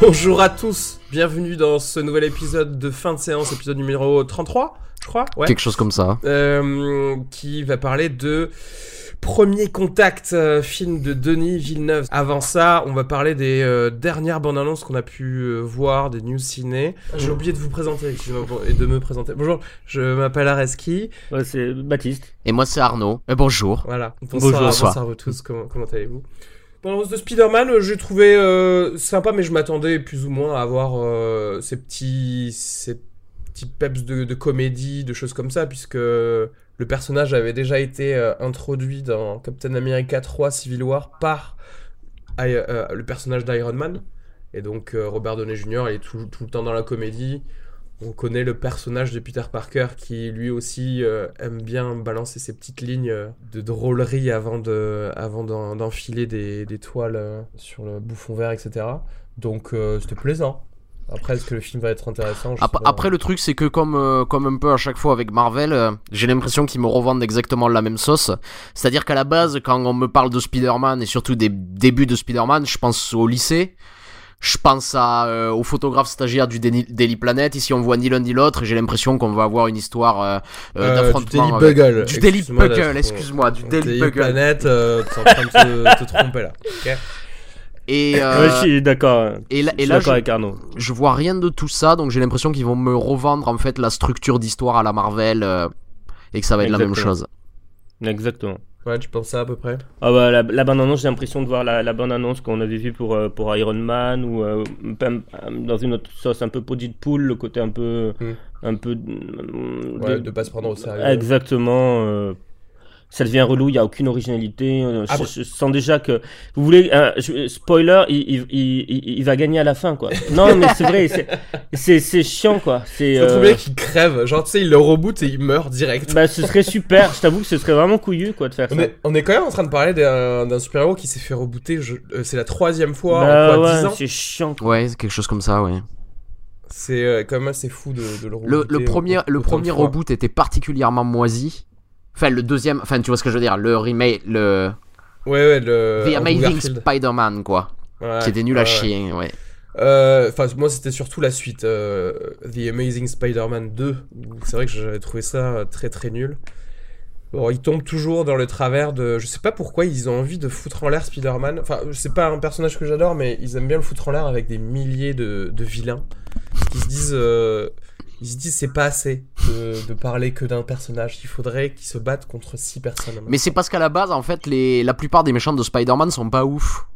Bonjour à tous, bienvenue dans ce nouvel épisode de fin de séance, épisode numéro 33, je crois. Ouais. Quelque chose comme ça. Euh, qui va parler de Premier Contact, euh, film de Denis Villeneuve. Avant ça, on va parler des euh, dernières bandes annonces qu'on a pu euh, voir, des news ciné. J'ai oublié de vous présenter excusez-moi, bon, et de me présenter. Bonjour, je m'appelle Areski. Ouais, c'est Baptiste. Et moi, c'est Arnaud. Et bonjour. Voilà. Bonjour, bonsoir à vous tous, comment, comment allez-vous? Annonce de Spider-Man, euh, j'ai trouvé euh, sympa, mais je m'attendais plus ou moins à avoir euh, ces petits, peps de, comédie, de choses comme ça, puisque le personnage avait déjà été introduit dans Captain America 3 Civil War par le personnage d'Iron Man. Et donc Robert Downey Jr. est tout le temps dans la comédie. On connaît le personnage de Peter Parker qui lui aussi euh, aime bien balancer ses petites lignes euh, de drôlerie avant de avant d'en- d'enfiler des, des toiles euh, sur le bouffon vert, etc. Donc euh, c'était plaisant. Après, est-ce que le film va être intéressant? Je. Après, le truc, c'est que comme, euh, comme un peu à chaque fois avec Marvel, euh, j'ai l'impression qu'ils me revendent exactement la même sauce. C'est-à-dire qu'à la base, quand on me parle de Spider-Man et surtout des débuts de Spider-Man, je pense au lycée. Je pense à, euh, au photographe stagiaire du Daily, Planet. Ici, on voit ni l'un ni l'autre. et J'ai l'impression qu'on va avoir une histoire euh, euh, Euh, d'affrontement. du Daily avec- Bugle. Du Daily Bugle, excuse-moi, du Daily Daily Bugle. Planet, euh, t'es en train de te, te tromper là. Ok. Et, Ouais, euh, je suis d'accord. et là, Je et suis là, d'accord je- avec Arnaud. je vois rien de tout ça, donc j'ai l'impression qu'ils vont me revendre en fait la structure d'histoire à la Marvel euh, et que ça va être la même chose. Exactement. Ouais, tu penses ça à peu près? Ah bah, la, la bande-annonce, j'ai l'impression de voir la, la bande-annonce qu'on avait vue pour, euh, pour Iron Man ou euh, euh, dans une autre sauce un peu pour Deadpool, le côté un peu. Hmm. Un peu. Ouais, de- de pas se prendre au sérieux. Exactement. euh, ça devient relou, il n'y a aucune originalité. euh, je, Après- je sens déjà que. Vous voulez. euh, je- spoiler, il, il, il, va gagner à la fin, quoi. Non, mais c'est vrai, c'est- chiant, quoi. C'est. C'est trop euh, bien qu'il crève. Genre, tu sais, il le reboot et il meurt direct. Bah, ce serait super. Je t'avoue que ce serait vraiment couillu, quoi, de faire On ça. est, on est quand même en train de parler d'un d'un super-héros qui s'est fait rebooter. euh, c'est la troisième fois Bah en quoi, 10 ouais, ans c'est chiant. quoi. Ouais, c'est quelque chose comme ça, ouais. C'est euh, quand même assez fou de, de le rebooter. le premier, le premier reboot était particulièrement moisi. Enfin, le deuxième, enfin, tu vois ce que je veux dire, le remake, le Ouais, ouais, le. The Amazing. Spider-Man, quoi. Ouais, qui était nul à ouais. chier, ouais. Euh, Enfin, moi, c'était surtout la suite. euh, The Amazing Spider-Man 2. où C'est vrai que j'avais trouvé ça euh, très très nul. Bon, ils tombent toujours dans le travers de. Je sais pas pourquoi ils ont envie de foutre en l'air Spider-Man. Enfin, c'est pas un personnage que j'adore, mais ils aiment bien le foutre en l'air avec des milliers de, de vilains. Ils se disent. euh, Ils se disent c'est pas assez de, de parler que d'un personnage. Il faudrait qu'ils se battent contre six personnes. Mais c'est parce qu'à la base, en fait, les, la plupart des méchants de Spider-Man sont pas ouf.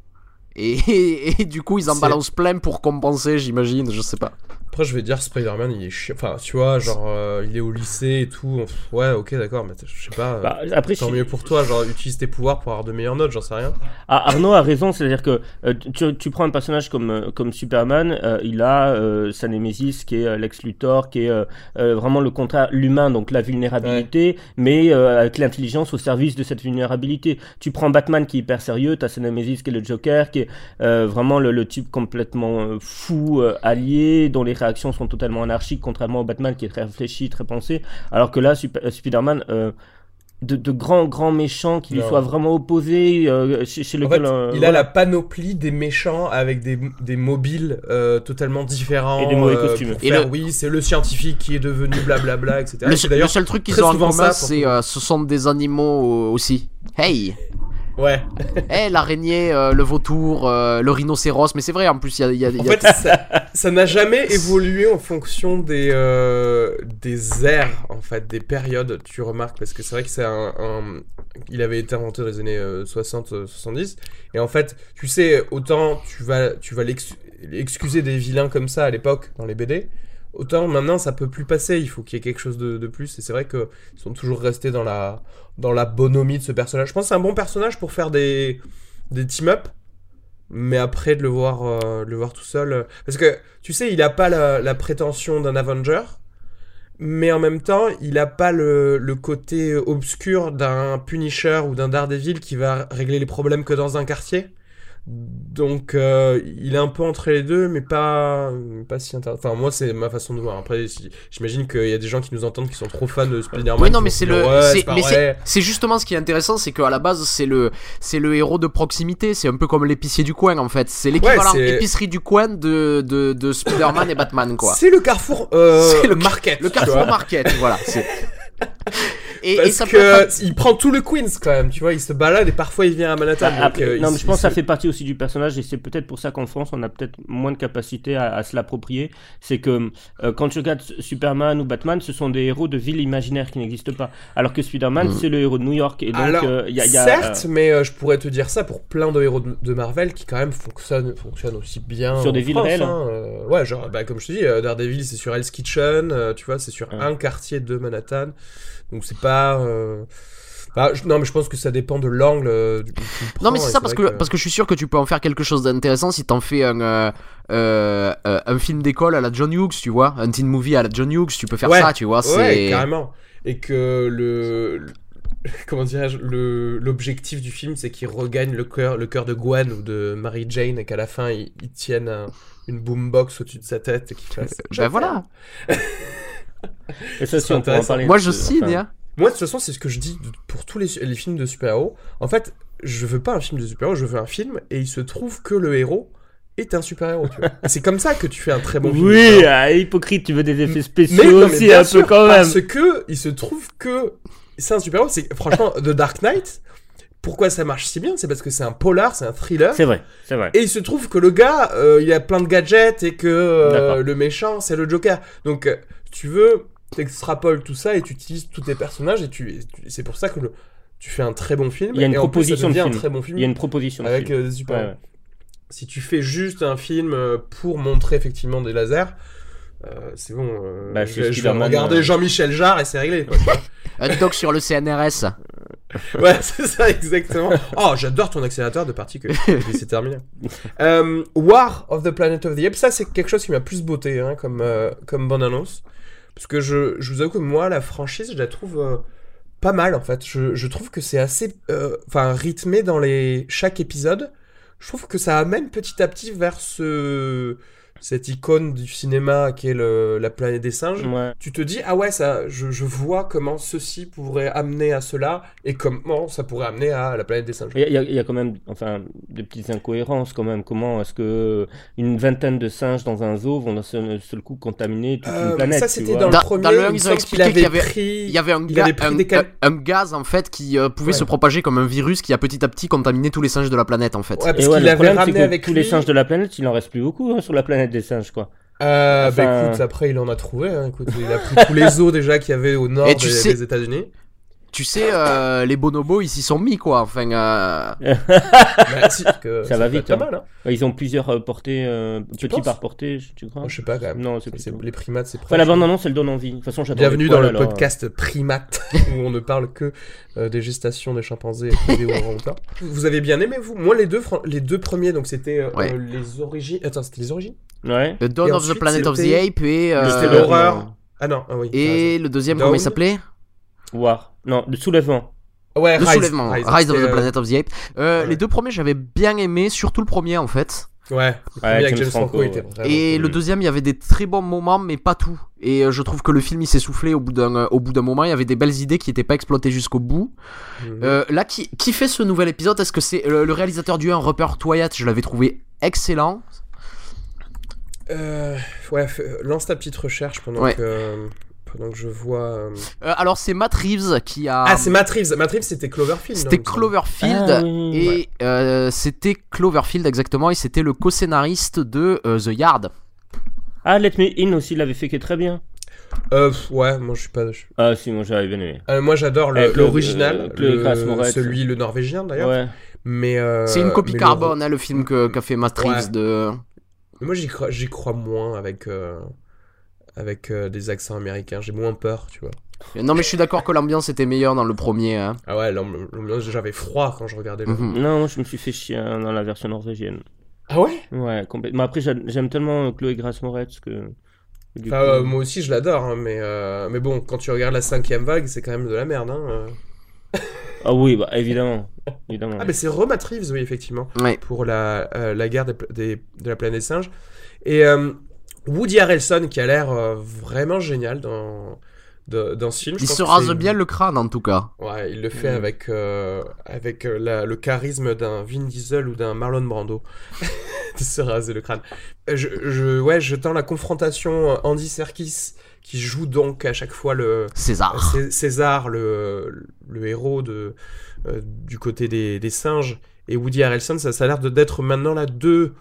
Et, et, et du coup, ils en balancent plein pour compenser, j'imagine, je sais pas. Après, je vais dire Spider-Man, il est chiant. Enfin, tu vois, genre, euh, il est au lycée et tout. Ouais, ok, d'accord, mais je sais pas. euh, Bah, après, Tant mieux pour toi, genre utilise tes pouvoirs pour avoir de meilleures notes, j'en sais rien. Ah, Arnaud a raison, c'est-à-dire que euh, tu, tu prends un personnage comme, comme Superman, euh, il a sa némésis qui est Lex Luthor, qui est vraiment le contraire, l'humain, donc la vulnérabilité, mais avec l'intelligence au service de cette vulnérabilité. Tu prends Batman qui est hyper sérieux, t'as sa némésis qui est le Joker, qui est vraiment le, le type complètement fou, allié, dont les réactions sont totalement anarchiques, contrairement au Batman qui est très réfléchi, très pensé, alors que là, Super- euh, Spider-Man... euh, de, de grands grands méchants qui lui Non. soient vraiment opposés euh, chez, chez En lequel fait, euh, il a la panoplie des méchants avec des, des mobiles euh, totalement différents. Et des mauvais euh, costumes. Et faire, le- Oui, c'est le scientifique qui est devenu blablabla, etc. Le, Et seul- d'ailleurs, le seul truc qu'ils ont en souvent commun, c'est euh, ce sont des animaux aussi. Hey Ouais. Eh, l'araignée, euh, le vautour, euh, le rhinocéros, mais c'est vrai, en plus, il y a... y a- En y a- fait, ça- ça n'a jamais évolué en fonction des, euh, des ères, en fait, des périodes, tu remarques, parce que c'est vrai que c'est un, un- Il avait été inventé dans les années 60-70, et en fait, tu sais, autant tu vas, tu vas l'ex- excuser des vilains comme ça à l'époque, dans les BD, autant maintenant ça peut plus passer, il faut qu'il y ait quelque chose de, de plus, et c'est vrai qu'ils sont toujours restés dans la, dans la bonhomie de ce personnage. Je pense que c'est un bon personnage pour faire des, des team-up, mais après de le voir, euh, le voir tout seul. euh, Parce que tu sais, il a pas la, la prétention d'un Avenger, mais en même temps, il a pas le, le côté obscur d'un Punisher ou d'un Daredevil qui va régler les problèmes que dans un quartier. Donc, euh, il est un peu entre les deux, mais pas, pas si intéressant. Enfin, moi, c'est ma façon de voir. Après, j'imagine qu'il y a des gens qui nous entendent qui sont trop fans de Spider-Man. Oui, non, mais c'est le, Ouais, c'est- justement ce qui est intéressant, c'est qu'à la base, c'est le, c'est le héros de proximité. C'est un peu comme l'épicier du coin, en fait. C'est l'équivalent c'est- épicerie du coin de, de, de Spider-Man et Batman, quoi. C'est le carrefour euh, C'est le- market. Le Carrefour. Market, voilà. Et, et Parce ça peut que être- il prend tout le Queens quand même, tu vois, il se balade et parfois il vient à Manhattan. Ah, donc, après, euh, non, il- mais je pense que ça fait partie aussi du personnage et c'est peut-être pour ça qu'en France on a peut-être moins de capacité à, à se l'approprier. C'est que euh, quand tu regardes Superman ou Batman, ce sont des héros de villes imaginaires qui n'existent pas. Alors que Spider-Man, Mm. c'est le héros de New York. Et donc, Alors, euh, il y a, il y a, certes, euh, mais euh, je pourrais te dire ça pour plein de héros de, de Marvel qui quand même fonctionnent, fonctionnent aussi bien Sur en des villes France, réelles. hein, ouais, genre, bah, comme je te dis, euh, Daredevil c'est sur Hell's Kitchen, euh, tu vois, c'est sur Ouais. un quartier de Manhattan, donc c'est pas. euh, bah, je- non, mais je pense que ça dépend de l'angle. euh, Non mais c'est ça parce que, parce que je suis sûr que tu peux en faire quelque chose d'intéressant si t'en fais un euh, un film d'école à la John Hughes tu vois un teen movie à la John Hughes tu peux faire Ouais. ça tu vois Ouais, carrément. Et que le. le- Comment dirais-je le- L'objectif du film, c'est qu'il regagne le cœur, le cœur de Gwen ou de Mary Jane et qu'à la fin, ils tiennent un- une boombox au-dessus de sa tête et qu'il fasse. ben voilà et ça, si c'est on pourra en intéressant. parler. moi je euh, signe enfin, hein. Moi, de toute façon, c'est ce que je dis pour tous les, les films de super-héros. En fait, je veux pas un film de super-héros, je veux un film et il se trouve que le héros est un super-héros. c'est comme ça que tu fais un très bon film. Oui, ah, hypocrite, tu veux des effets Mais, spéciaux non, mais aussi un sûr, peu quand même. Parce que il se trouve que c'est un super-héros. C'est franchement The Dark Knight. Pourquoi ça marche si bien C'est parce que c'est un polar, c'est un thriller. C'est vrai, c'est vrai. Et il se trouve que le gars, euh, il a plein de gadgets et que euh, le méchant, c'est le Joker. Donc, tu veux, t'extrapoles tout ça et tu utilises tous tes personnages et tu, et tu- c'est pour ça que le- tu fais un très bon film. Il y a une et plus, proposition de un film. très bon film Il y a une proposition. de film. euh, super. Ouais, ouais. Si tu fais juste un film euh, pour montrer effectivement des lasers, euh, c'est bon. euh, Bah, je, vais- je vais Spider-Man, regarder euh. Jean-Michel Jarre et c'est réglé. quoi, tu un doc sur le CNRS Ouais, c'est ça, exactement. Oh, j'adore ton accélérateur de particules. C'est terminé. Euh, War of the Planet of the Apes, ça c'est quelque chose qui m'a plus beauté hein, comme, euh, comme bande-annonce. Parce que je, je vous avoue que moi, la franchise, je la trouve euh, pas mal en fait. Je, je trouve que c'est assez euh, enfin rythmé dans les, chaque épisode. Je trouve que ça amène petit à petit vers ce, cette icône du cinéma qui est le- la planète des singes Ouais. tu te dis ah ouais ça je, je vois comment ceci pourrait amener à cela et comment ça pourrait amener à la planète des singes Il y, a- il y a- il y a quand même enfin, des petites incohérences quand même. Comment est-ce que une vingtaine de singes dans un zoo vont d'un seul, seul coup contaminer toute Euh, une planète ça c'était dans le premier dans le il ils ont expliqué qu'il y avait pris il y avait un, il ga- avait pris un, des cal- un- un gaz en fait qui euh, pouvait Ouais. se propager comme un virus qui a petit à petit contaminé tous les singes de la planète en fait Ouais, parce Et ouais, qu'il le avait problème, c'est ramené que avec tous lui les singes de la planète, il en reste plus beaucoup hein, sur la planète des singes, quoi. Euh, bah écoute après il en a trouvé hein, écoute il a pris tous les os déjà qu'il y avait au nord tu des, sais- des États-Unis tu sais euh, les bonobos ils s'y sont mis quoi enfin euh, Bah, si, que Ça va vite, hein. mal hein. Ils ont plusieurs euh, portées, euh, petits penses? par portée, je- tu crois? Moi, je sais pas quand même Non, c'est plutôt- les primates c'est Enfin, la proche. bande-annonce, elle donne envie. De toute façon, Bienvenue dans poils, le alors, podcast Primate, où on ne parle que euh, des gestations des chimpanzés et des orang-outans. Vous avez bien aimé, vous? Moi, les deux, fran- les deux premiers, donc c'était euh, Ouais. euh, les origines. Attends, c'était les origines? Ouais. The Dawn of the Planet of the Ape et euh, C'était l'horreur. Ah non, ah oui. et le deuxième Dawn. comment il s'appelait? War. Non, le soulèvement. Ouais, Le Rise, soulèvement Rise, of the euh, Planet of the Ape Euh, ouais. les deux premiers j'avais bien aimé surtout le premier en fait Ouais, le premier avec James James Franco, Franco, était ouais. vraiment Et cool. le deuxième, il y avait des très bons moments, mais pas tout. Et euh, je trouve que le film, il s'est soufflé au bout d'un, euh, au bout d'un moment. Il y avait des belles idées qui n'étaient pas exploitées jusqu'au bout. Mhm. Euh, là, qui, qui fait ce nouvel épisode? Est-ce que c'est euh, le réalisateur du 1, Rupert Wyatt? Je l'avais trouvé excellent. Euh, ouais, fais- lance ta petite recherche pendant Ouais. que. donc je vois. euh, Euh, alors c'est Matt Reeves qui a. Ah, c'est Matt Reeves. Matt Reeves, c'était Cloverfield. C'était. Cloverfield. Ah, oui. Et euh, c'était Cloverfield exactement, et c'était le co-scénariste de euh, The Yard. Ah, Let Me In aussi, il l'avait fait qui est très bien. Euh, ouais, moi je suis pas. je- Ah, si, moi j'avais bien aimé. Euh, moi j'adore le- l'original, euh, celui le norvégien d'ailleurs. Ouais. Mais euh, c'est une copie le- carbone, hein, le film que- qu'a fait Matt Ouais. Reeves de. Mais moi j'y crois, j'y crois moins avec euh, avec euh, des accents américains. J'ai moins peur, tu vois. Non mais je suis d'accord que l'ambiance était meilleure dans le premier. hein. Ah ouais, l'amb- l'ambiance j'avais froid quand je regardais le. Mhm. Non, je me suis fait chier hein, dans la version norvégienne. Ah ouais? Ouais, complètement. Après, j'a- j'aime tellement Chloé Grace Moretz que. du Enfin, coup- euh, moi aussi je l'adore, hein, mais euh, mais bon, quand tu regardes la cinquième vague, c'est quand même de la merde. Hein, euh. Ah oui, bah évidemment. Évidemment. Ah mais c'est Roma Reeves, oui effectivement. Ouais. pour la, euh, la guerre des, des- de la planète singe. Et euh, Woody Harrelson qui a l'air euh, vraiment génial dans, de- dans ce film. Je Il pense se rase bien le crâne en tout cas. Ouais, il le fait Mm. avec, euh, avec euh, la- le charisme d'un Vin Diesel ou d'un Marlon Brando. de se raser le crâne. Je, je, ouais, je tends la confrontation Andy Serkis qui joue donc à chaque fois le, César. Cé- César, le, le héros de, euh, du côté des, des singes, et Woody Harrelson, ça, ça a l'air d'être maintenant là deux,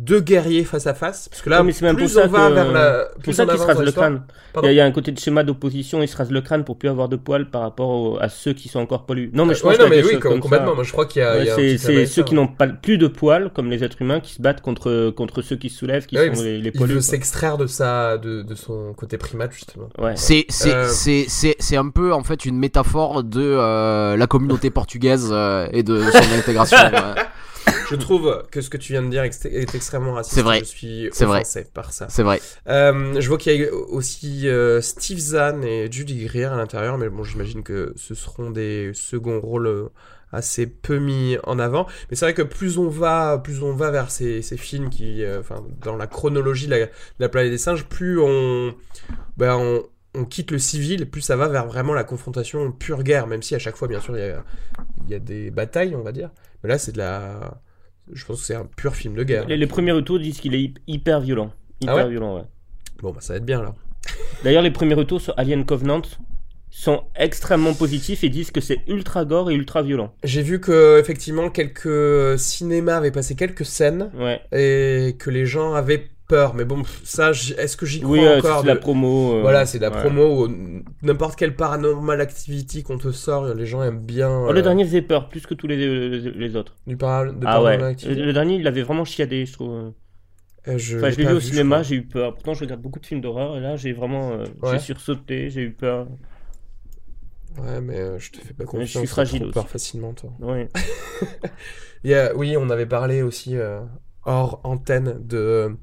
deux guerriers face à face. Parce que là, Ouais, mais c'est même plus pour ça on va que- vers la. C'est Plus pour ça qu'il se rase le crâne. Il y, a- il y a un côté de schéma d'opposition, il se rase le crâne pour plus avoir de poils par rapport au- à ceux qui sont encore poilus. Non, mais je Euh, Ouais, pense non, qu'il y a mais oui, comme complètement. ça. Moi, je crois qu'il y a. Ouais, il y a un c'est ceux ça, qui ouais. n'ont pas plus de poils, comme les êtres humains, qui se battent contre, contre ceux qui se soulèvent, qui oui, sont les, les Il poilus. veut quoi. s'extraire de, sa, de, de son côté primate, justement. Ouais. C'est c'est Euh, c'est c'est c'est un peu en fait une métaphore de euh, la communauté portugaise euh, et de son intégration. Je trouve que ce que tu viens de dire est extrêmement raciste. C'est vrai. Je suis vrai. offensé par ça. C'est vrai. Euh, je vois qu'il y a aussi euh, Steve Zahn et Judy Greer à l'intérieur, mais bon, j'imagine que ce seront des seconds rôles euh, assez peu mis en avant. Mais c'est vrai que plus on va, plus on va vers ces, ces films qui, euh, enfin, dans la chronologie de la, de la planète des singes, plus on, ben, on, on quitte le civil, plus ça va vers vraiment la confrontation pure guerre, même si à chaque fois, bien sûr, il y a, il y a des batailles, on va dire. Mais là, c'est de la, je pense que c'est un pur film de guerre. Les, les premiers retours disent qu'il est hy- hyper violent. Hyper Ah ouais violent, ouais. Bon, bah, ça va être bien là. D'ailleurs, les premiers retours sur Alien Covenant sont extrêmement positifs et disent que c'est ultra gore et ultra violent. J'ai vu que effectivement quelques cinémas avaient passé quelques scènes Ouais. et que les gens avaient peur. Mais bon, ça, est-ce que j'y crois Oui, euh, encore c'est de la promo. euh, Voilà, c'est de la ouais. promo. N'importe quelle paranormal activity qu'on te sort, les gens aiment bien. Oh, le euh, dernier faisait peur plus que tous les, les, les autres. du para- de Ah ouais. paranormal Le, activity. le dernier, il avait vraiment chiadé, je trouve. Euh, je Enfin, l'ai je l'ai vu au je cinéma, j'ai eu peur. Pourtant, je regarde beaucoup de films d'horreur et là, j'ai vraiment, Ouais. j'ai sursauté, j'ai eu peur. Ouais, mais euh, je te fais pas je confiance. suis t'as fragile aussi. peur facilement, toi. Ouais. Il y a- oui, on avait parlé aussi euh, hors antenne de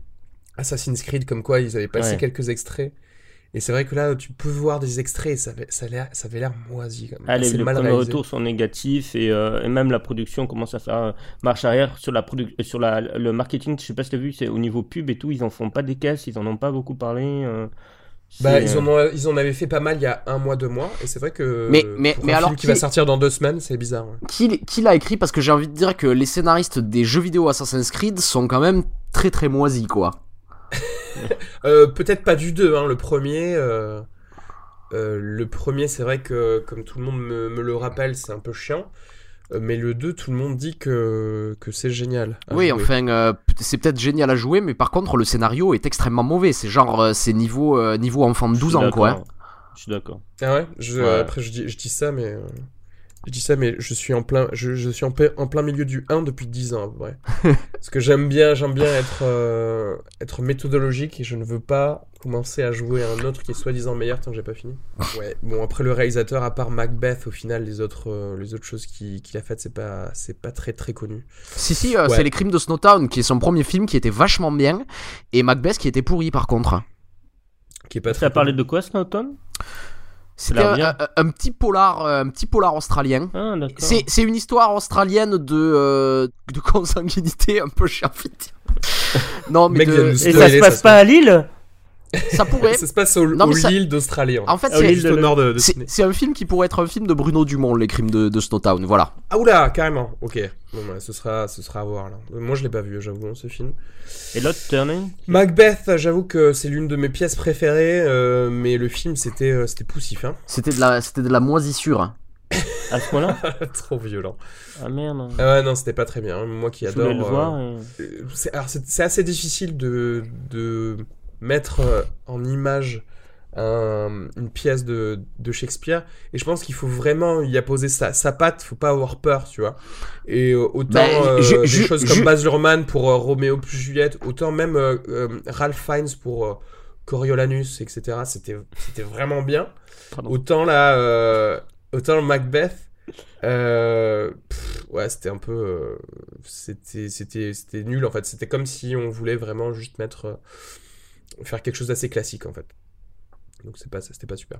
Assassin's Creed, comme quoi ils avaient passé Ouais. quelques extraits. Et c'est vrai que là, tu peux voir des extraits et ça avait, ça l'air- ça avait l'air moisi. Quand même. Ah, les, Assez les mal premiers réalisé. retours sont négatifs et, euh, et même la production commence à faire euh, marche arrière sur la euh, sur la, le marketing. Je sais pas si t'as vu, c'est au niveau pub et tout, ils en font pas des caisses, ils en ont pas beaucoup parlé. euh, Bah, ils, en ont, ils en avaient fait pas mal il y a un mois, deux mois. Et c'est vrai que Mais- mais- pour mais un alors film qui qui- va sortir dans deux semaines, c'est bizarre. ouais. Qui, qui l'a écrit? Parce que j'ai envie de dire que les scénaristes des jeux vidéo Assassin's Creed sont quand même très très moisis quoi. Euh, Peut-être pas du 2, hein, le premier. euh, euh, le premier, c'est vrai que, comme tout le monde me, me le rappelle, c'est un peu chiant. Mais le 2, tout le monde dit que, que c'est génial. Oui, jouer. enfin, euh, c'est peut-être génial à jouer, mais par contre, le scénario est extrêmement mauvais. C'est genre, c'est niveau, euh, niveau enfant de je suis 12 ans, quoi. hein. d'accord. Je suis d'accord. Ah ouais, je, Ouais. Après, je dis, je dis ça, mais. Je dis ça, mais je suis en plein, je, je suis en, plein milieu du 1 depuis 10 ans, à peu près. Parce que j'aime bien, j'aime bien être, euh, être méthodologique et je ne veux pas commencer à jouer à un autre qui est soi-disant meilleur tant que j'ai pas fini. Ouais, bon, après le réalisateur, à part Macbeth, au final, les autres, euh, les autres choses qu'il a faites, c'est pas, c'est pas très très connu. Si, si, euh, Ouais. c'est Les Crimes de Snowtown, qui est son premier film, qui était vachement bien, et Macbeth qui était pourri, par contre. Qui est pas Ça très a parlé connu. de quoi, Snowton L'air un, un- un petit polar, euh, un petit polar australien. Ah. C'est, c'est une histoire australienne de, euh, de consanguinité un peu chère. non, mais de- Et ça se passe pas à Lille Ça pourrait. ça se passe au, Non, au mais ça- l'île d'Australie. En fait, c'est- l'île juste de- au nord de, de c'est Sydney. c'est un film qui pourrait être un film de Bruno Dumont, Les crimes de, de Snowtown. Voilà. Ah oula, carrément. Ok. Bon, bah, ce sera, ce sera à voir là. Moi, je l'ai pas vu, j'avoue, hein, ce film. Et l'autre Turning? Macbeth, j'avoue que c'est l'une de mes pièces préférées, euh, mais le film c'était euh, c'était poussif, hein. C'était de la, c'était de la moisissure. hein. À ce point-là? Trop violent. Ah merde. Ah ouais, non, c'était pas très bien. Moi qui Je adore. le euh, voir. et- euh, c'est alors, c'est- c'est assez difficile de, de mettre euh, en image un- une pièce de, de Shakespeare, et je pense qu'il faut vraiment y apposer sa, sa patte. Faut pas avoir peur, tu vois. Et euh, autant Ben, euh, des choses comme Baz Luhrmann pour euh, Roméo plus Juliette, autant même euh, Ralph Fiennes pour Coriolanus, etc. C'était c'était vraiment bien. Pardon. Autant là, autant Macbeth, pff, ouais, c'était un peu, c'était, c'était, c'était nul en fait. C'était comme si on voulait vraiment juste mettre, faire quelque chose d'assez classique en fait. Donc c'est pas ça, c'était pas super.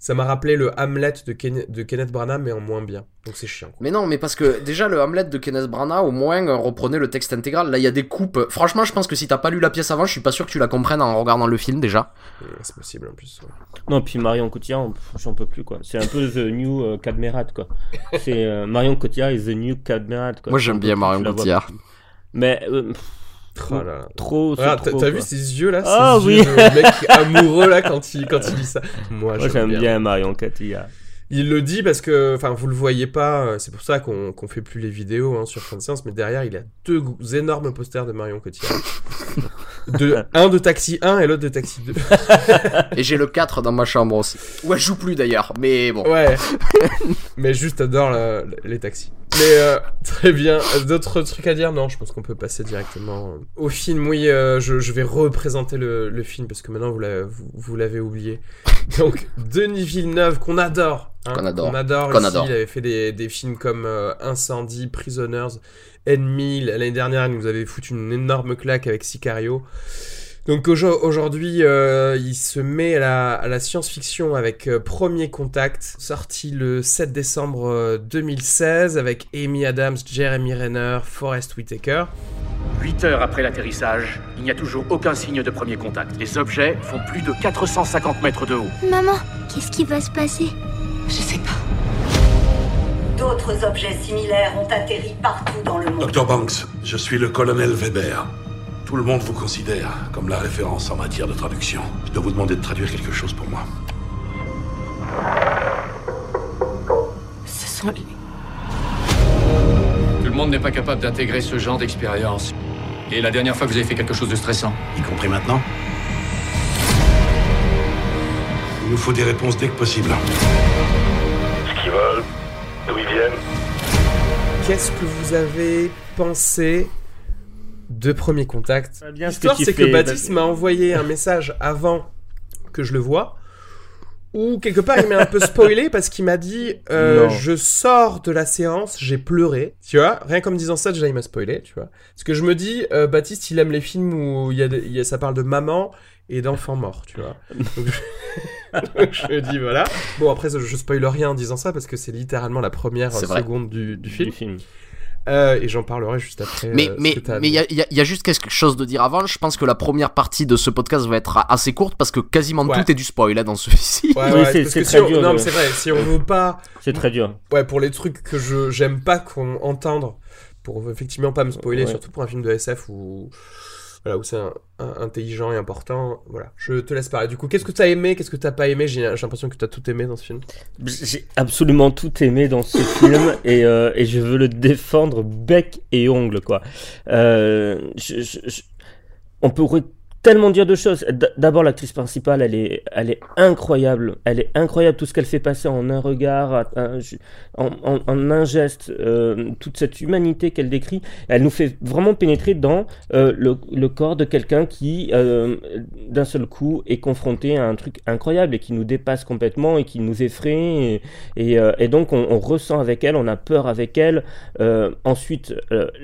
Ça m'a rappelé le Hamlet de, Ken- de Kenneth Branagh mais en moins bien. Donc c'est chiant. quoi. Mais non, mais parce que déjà le Hamlet de Kenneth Branagh au moins euh, reprenait le texte intégral. Là, il y a des coupes. Franchement, je pense que si t'as pas lu la pièce avant, je suis pas sûr que tu la comprennes en regardant le film déjà. Euh, C'est possible en plus. ouais. Non, puis Marion Cotillard, on- j'en peux plus quoi. C'est un peu The New euh, Cadmerat quoi. C'est euh, Marion Cotillard et The New Cadmerat quoi. Moi, j'aime bien Marion Cotillard. Mais euh, pff, Oh trop, t'as, trop, t'as quoi. vu ses yeux là Ah, ces oui. yeux de mec amoureux là quand il, quand il dit ça. Moi, Moi j'aime bien Marion Cotillard. Il le dit parce que, enfin, vous le voyez pas, euh, c'est pour ça qu'on qu'on fait plus les vidéos hein, sur Fin de Séance, mais derrière, il a deux énormes posters de Marion Cotillard. de, un de Taxi 1 et l'autre de Taxi 2. Et j'ai le 4 dans ma chambre aussi. Où elle joue plus d'ailleurs, mais bon. Ouais. mais juste adore la- les taxis. Mais euh, très bien. D'autres trucs à dire? Non, je pense qu'on peut passer directement euh, au film. Oui, euh, je, je vais représenter le, le film parce que maintenant vous l'avez, vous, oublié. Donc, Denis Villeneuve, qu'on adore. hein, Qu'on adore. Qu'on adore. Adore. Il avait fait des, des films comme euh, Incendie, Prisoners, Enemy. L'année dernière, il nous avait foutu une énorme claque avec Sicario. Donc aujo- aujourd'hui, euh, il se met à la, à la science-fiction avec euh, Premier Contact, sorti le 7 décembre euh, 2016 avec Amy Adams, Jeremy Renner, Forrest Whitaker. 8 heures après l'atterrissage, il n'y a toujours aucun signe de premier contact. Les objets font plus de 450 mètres de haut. Maman, qu'est-ce qui va se passer? Je sais pas. D'autres objets similaires ont atterri partout dans le monde. Dr Banks, je suis le colonel Weber. Tout le monde vous considère comme la référence en matière de traduction. Je dois vous demander de traduire quelque chose pour moi. Ce sont les... Tout le monde n'est pas capable d'intégrer ce genre d'expérience. Et la dernière fois que vous avez fait quelque chose de stressant Y compris maintenant Il nous faut des réponses dès que possible. Ce qu'ils veulent, d'où ils viennent. Qu'est-ce que vous avez pensé de Premier Contact Ah, bien ce L'histoire, tu c'est que Baptiste m'a envoyé un message avant que je le vois. Où quelque part il m'a un peu spoilé parce qu'il m'a dit euh, je sors de la séance j'ai pleuré. Tu vois rien qu'en me disant ça déjà il m'a spoilé tu vois. Parce que je me dis euh, Baptiste il aime les films où il y a, des- il y a- ça parle de maman et d'enfants morts tu vois. Donc je... donc je me dis voilà. Bon après je spoil rien en disant ça parce que c'est littéralement la première seconde du, du film. Du film. Euh, et j'en parlerai juste après Mais euh, mais mais il y a, il y a- il y a juste quelque chose de dire avant. Je pense que la première partie de ce podcast va être assez courte parce que quasiment Ouais. tout est du spoil hein, dans celui-ci. Ouais, Oui, ouais, c'est- très si on- dur Non, de- mais c'est vrai, si on veut pas. C'est très dur. Ouais, pour les trucs que je j'aime pas qu'on entendre, pour effectivement pas me spoiler, Ouais. surtout pour un film de SF où. Voilà, où c'est intelligent et important. Voilà, je te laisse parler. Du coup, qu'est-ce que t'as aimé, qu'est-ce que t'as pas aimé? J'ai l'impression que t'as tout aimé dans ce film. J'ai absolument tout aimé dans ce film et, euh, je veux le défendre bec et ongle quoi. Euh, on pourrait tellement dire de choses. D'abord l'actrice principale, elle est, elle est incroyable. Elle est incroyable tout ce qu'elle fait passer en un regard, en, un geste, euh, toute cette humanité qu'elle décrit. Elle nous fait vraiment pénétrer dans euh, le, corps de quelqu'un qui, euh, d'un seul coup, est confronté à un truc incroyable et qui nous dépasse complètement et qui nous effraie. Et, donc, on, on ressent avec elle, on a peur avec elle. Ensuite,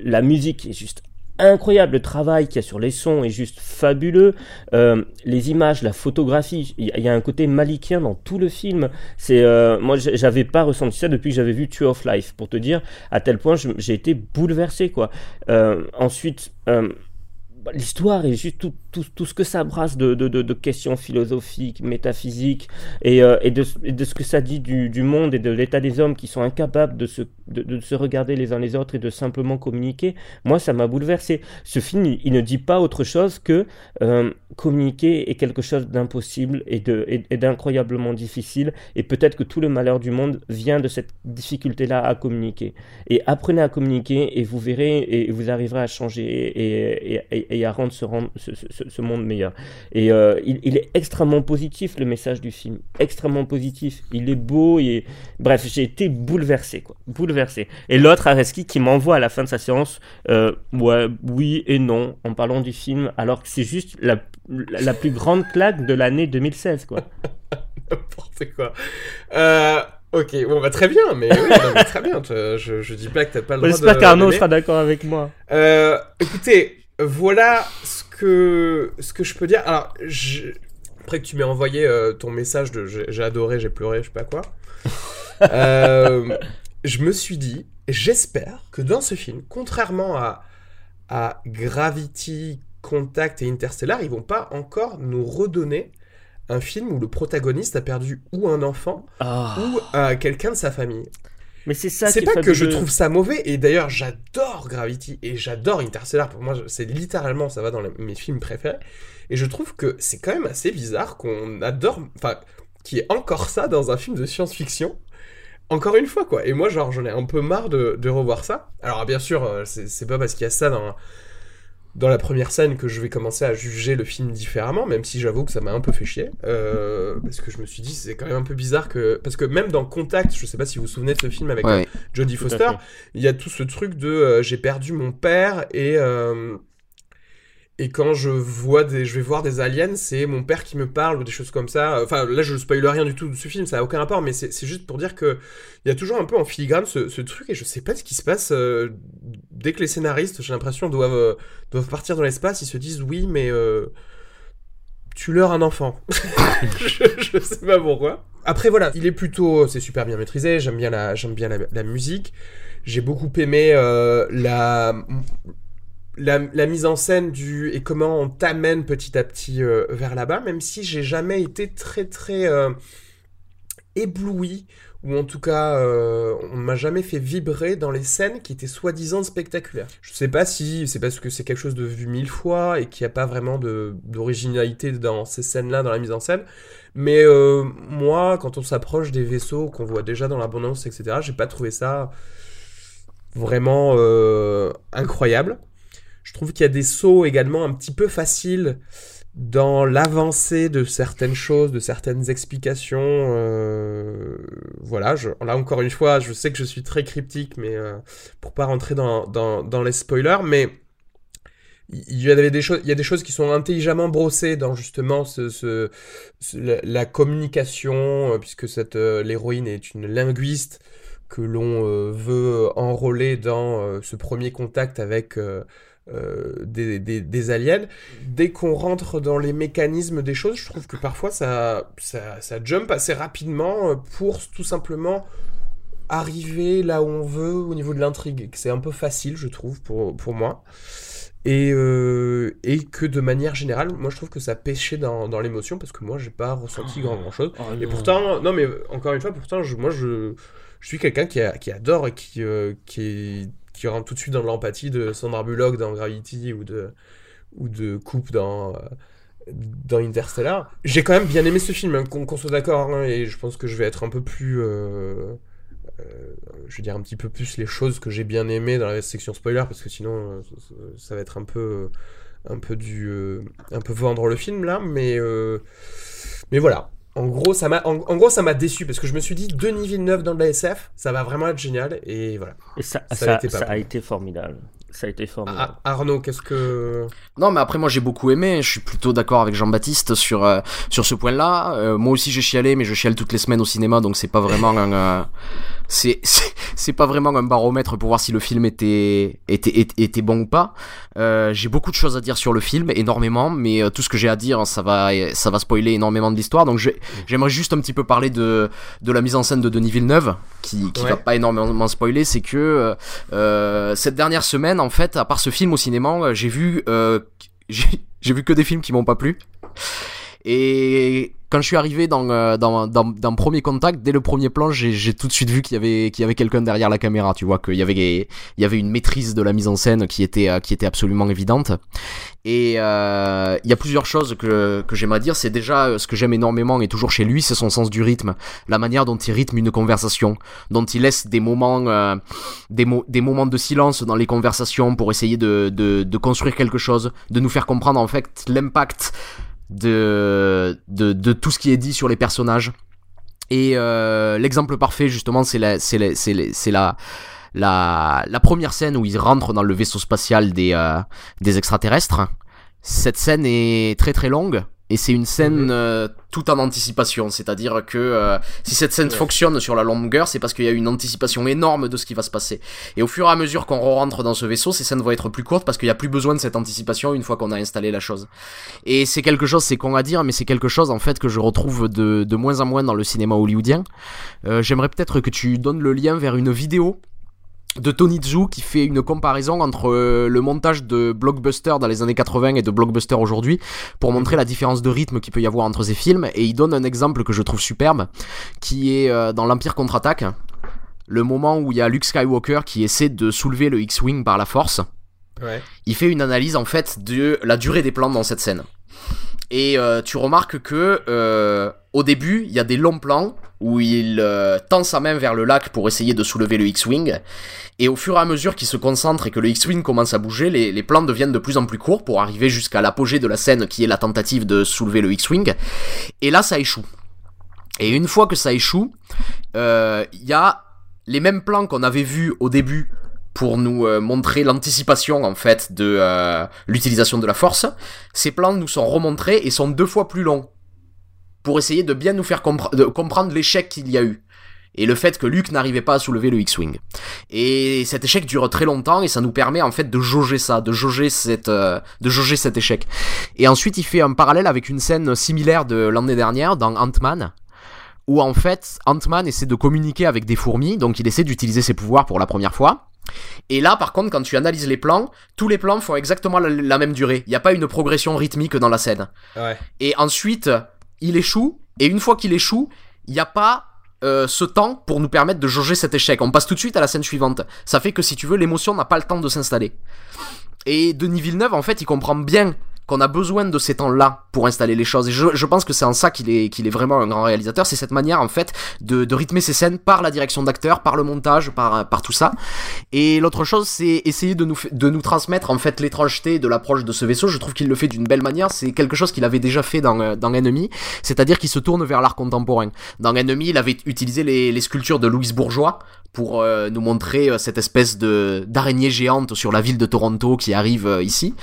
la musique est juste incroyable. Le travail qu'il y a sur les sons est juste fabuleux. Euh, les images, la photographie, il y, a- un côté malikien dans tout le film. C'est euh, moi, j'avais pas ressenti ça depuis que j'avais vu Two of Life, pour te dire à tel point j'ai été bouleversé quoi. Euh, ensuite. bah, L'histoire est juste tout, tout, ce que ça brasse de, questions philosophiques, métaphysiques, et, euh, et, de, ce que ça dit du, monde et de l'état des hommes qui sont incapables de se, de, se regarder les uns les autres et de simplement communiquer, moi, ça m'a bouleversé. Ce film, il, ne dit pas autre chose que euh, communiquer est quelque chose d'impossible et, d'incroyablement difficile, et peut-être que tout le malheur du monde vient de cette difficulté-là à communiquer. Et apprenez à communiquer, et vous verrez, et vous arriverez à changer et, à rendre ce, monde meilleur. Et euh, il, est extrêmement positif, le message du film. Extrêmement positif. Il est beau. Et... Bref, j'ai été bouleversé, quoi. Bouleversé. Et l'autre, Areski, qui m'envoie à la fin de sa séance, euh, ouais, oui et non, en parlant du film, alors que c'est juste la, la, plus grande claque de l'année 2016, quoi. N'importe quoi. Euh... Ok, bon, bah très bien, mais, oui, très bien. Je, je, dis pas que t'as pas le droit J'espère qu'Arnaud sera d'accord avec moi. Euh, écoutez, voilà ce que, ce que je peux dire. Alors, après que tu m'aies envoyé euh, ton message de j'ai adoré, j'ai pleuré, je sais pas quoi, euh, je me suis dit, j'espère que dans ce film, contrairement à, à Gravity, Contact et Interstellar, ils vont pas encore nous redonner un film où le protagoniste a perdu ou un enfant ah. ou euh, quelqu'un de sa famille. Mais c'est ça. C'est pas que je trouve ça mauvais. Et d'ailleurs, j'adore Gravity et j'adore Interstellar. Pour moi, c'est littéralement, ça va dans mes films préférés. Et je trouve que c'est quand même assez bizarre qu'on adore, enfin, qu'il y ait encore ça dans un film de science-fiction. Encore une fois, quoi. Et moi, genre, j'en ai un peu marre de, de revoir ça. Alors, bien sûr, euh, c'est pas parce qu'il y a ça dans, dans la première scène que je vais commencer à juger le film différemment, même si j'avoue que ça m'a un peu fait chier. Euh, parce que je me suis dit, c'est quand même un peu bizarre que. Parce que même dans Contact, je sais pas si vous vous souvenez de ce film avec euh, Jodie Foster, il y a tout ce truc de euh, j'ai perdu mon père et. Et quand je vois des, je vais voir des aliens, c'est mon père qui me parle ou des choses comme ça. Enfin, là, je spoil rien du tout de ce film, ça a aucun rapport, mais c'est juste pour dire que il y a toujours un peu en filigrane ce, truc et je sais pas ce qui se passe euh, dès que les scénaristes, j'ai l'impression, doivent, euh, doivent partir dans l'espace, ils se disent oui, mais euh, tu leur un enfant. je, je, sais pas pourquoi. Après, voilà, il est plutôt, c'est super bien maîtrisé, j'aime bien la, bien la, la musique. J'ai beaucoup aimé la la, mise en scène du et comment on t'amène petit à petit euh, vers là-bas, même si j'ai jamais été très très euh, ébloui ou en tout cas euh, on m'a jamais fait vibrer dans les scènes qui étaient soi-disant spectaculaires. Je sais pas si c'est parce que c'est quelque chose de vu mille fois et qu'il n'y a pas vraiment d'originalité dans ces scènes-là, dans la mise en scène. Mais moi, quand on s'approche des vaisseaux qu'on voit déjà dans l'abondance, etc., j'ai pas trouvé ça vraiment incroyable. Je trouve qu'il y a des sauts également un petit peu faciles dans l'avancée de certaines choses, de certaines explications. Euh, voilà, là encore une fois, je sais que je suis très cryptique, mais euh, pour pas rentrer dans, dans, les spoilers, mais il y avait des il y a des choses qui sont intelligemment brossées dans justement ce, la, communication, euh, puisque cette l'héroïne est une linguiste que l'on veut enrôler dans ce premier contact avec euh, des, des, aliens. Dès qu'on rentre dans les mécanismes des choses, je trouve que parfois ça, ça, ça jump assez rapidement euh, pour tout simplement arriver là où on veut au niveau de l'intrigue. C'est un peu facile, je trouve, pour, pour moi. Et, euh, et que de manière générale, moi je trouve que ça pêchait dans, dans l'émotion parce que moi j'ai pas ressenti grand, grand chose. Oh et pourtant, non mais encore une fois, pourtant, je, moi je, je suis quelqu'un qui, qui adore et qui, qui est qui rentre tout de suite dans l'empathie de Sandra Bullock dans Gravity ou de, ou de Coupe dans, euh, dans Interstellar. J'ai quand même bien aimé ce film, hein, qu'on soit d'accord, hein, et je pense que je vais être un peu plus. Euh, euh, je veux dire un petit peu plus les choses que j'ai bien aimées dans la section spoiler, parce que sinon ça va être un peu. un peu du. un peu vendre le film là, mais. mais voilà, en gros, ça m'a, en, gros, ça m'a déçu parce que je me suis dit Denis Villeneuve dans le SF, ça va vraiment être génial et voilà. Et ça, ça, a, été formidable. Ça a été formidable. Ah, Arnaud, qu'est-ce que Non, mais après moi j'ai beaucoup aimé. Je suis plutôt d'accord avec Jean-Baptiste sur euh, sur ce point-là. Euh, moi aussi j'ai chialé, mais je chiale toutes les semaines au cinéma, donc c'est pas vraiment un euh, c'est c'est pas vraiment un baromètre pour voir si le film était était était, bon ou pas. Euh, j'ai beaucoup de choses à dire sur le film, énormément, mais euh, tout ce que j'ai à dire, ça va ça va spoiler énormément de l'histoire. Donc j'aimerais juste un petit peu parler de de la mise en scène de Denis Villeneuve, qui qui va pas énormément spoiler. C'est que euh, cette dernière semaine, en fait, à part ce film au cinéma, j'ai vu J'ai vu que des films qui m'ont pas plu. Et quand je suis arrivé dans, euh, dans, dans, dans Premier Contact, dès le premier plan, j'ai tout de suite vu qu'il y avait, qu'il y avait quelqu'un derrière la caméra. Tu vois, qu'il y avait, il y avait une maîtrise de la mise en scène qui était, euh, qui était absolument évidente. Et euh, il y a plusieurs choses que, que j'aimerais dire. C'est déjà euh, ce que j'aime énormément et toujours chez lui, c'est son sens du rythme, la manière dont il rythme une conversation, dont il laisse des moments, euh, des, mo des moments de silence dans les conversations pour essayer de, de, de construire quelque chose, de nous faire comprendre en fait l'impact de, de, de, tout ce qui est dit sur les personnages. Et euh, l'exemple parfait, justement, c'est la, c'est la, c'est la, la, première scène où ils rentrent dans le vaisseau spatial des, euh, des extraterrestres. Cette scène est très très longue, et c'est une scène mhm. euh, tout en anticipation, c'est-à-dire que euh, si cette scène fonctionne sur la longueur, c'est parce qu'il y a une anticipation énorme de ce qui va se passer. Et au fur et à mesure qu'on rentre dans ce vaisseau, ces scènes vont être plus courtes parce qu'il n'y a plus besoin de cette anticipation une fois qu'on a installé la chose. Et c'est quelque chose, c'est con à dire, mais c'est quelque chose en fait que je retrouve de, de moins en moins dans le cinéma hollywoodien. Euh, J'aimerais peut-être que tu donnes le lien vers une vidéo de Tony Zhu qui fait une comparaison entre euh, le montage de blockbuster dans les années 80 et de blockbuster aujourd'hui pour montrer la différence de rythme qu'il peut y avoir entre ces films. Et il donne un exemple que je trouve superbe qui est euh, dans l'Empire contre-attaque le moment où il y a Luke Skywalker qui essaie de soulever le X-Wing par la force. Ouais. il fait une analyse en fait de la durée des plans dans cette scène et euh, tu remarques que euh, au début, il y a des longs plans où il euh, tend sa main vers le lac pour essayer de soulever le X-Wing. Et au fur et à mesure qu'il se concentre et que le X-Wing commence à bouger, les, les, plans deviennent de plus en plus courts pour arriver jusqu'à l'apogée de la scène qui est la tentative de soulever le X-Wing. Et là, ça échoue. Et une fois que ça échoue, il y a les mêmes plans qu'on avait vus au début pour nous euh, montrer l'anticipation en fait de euh, l'utilisation de la force. Ces plans nous sont remontrés et sont deux fois plus longs pour essayer de bien nous faire de comprendre l'échec qu'il y a eu et le fait que Luke n'arrivait pas à soulever le X-wing. Et cet échec dure très longtemps et ça nous permet en fait de jauger ça, de jauger cette, euh, de jauger cet échec. Et ensuite, il fait un parallèle avec une scène similaire de l'année dernière dans Ant-Man où en fait Ant-Man essaie de communiquer avec des fourmis, donc il essaie d'utiliser ses pouvoirs pour la première fois. Et là, par contre, quand tu analyses les plans, tous les plans font exactement la, même durée. Il n'y a pas une progression rythmique dans la scène. Ouais. Et ensuite, il échoue. Et une fois qu'il échoue, il n'y a pas euh, ce temps pour nous permettre de jauger cet échec. On passe tout de suite à la scène suivante. Ça fait que si tu veux, l'émotion n'a pas le temps de s'installer. Et Denis Villeneuve, en fait, il comprend bien qu'on a besoin de ces temps-là pour installer les choses. Et je, pense que c'est en ça qu'il est, qu'il est vraiment un grand réalisateur. C'est cette manière, en fait, de, rythmer ses scènes par la direction d'acteur, par le montage, par, par tout ça. Et l'autre chose, c'est essayer de nous, de nous transmettre, en fait, l'étrangeté de l'approche de ce vaisseau. Je trouve qu'il le fait d'une belle manière. C'est quelque chose qu'il avait déjà fait dans, dans Enemy. C'est-à-dire qu'il se tourne vers l'art contemporain. Dans Enemy, il avait utilisé les, sculptures de Louise Bourgeois pour euh, nous montrer euh, cette espèce de d'araignée géante sur la ville de Toronto qui arrive euh, ici.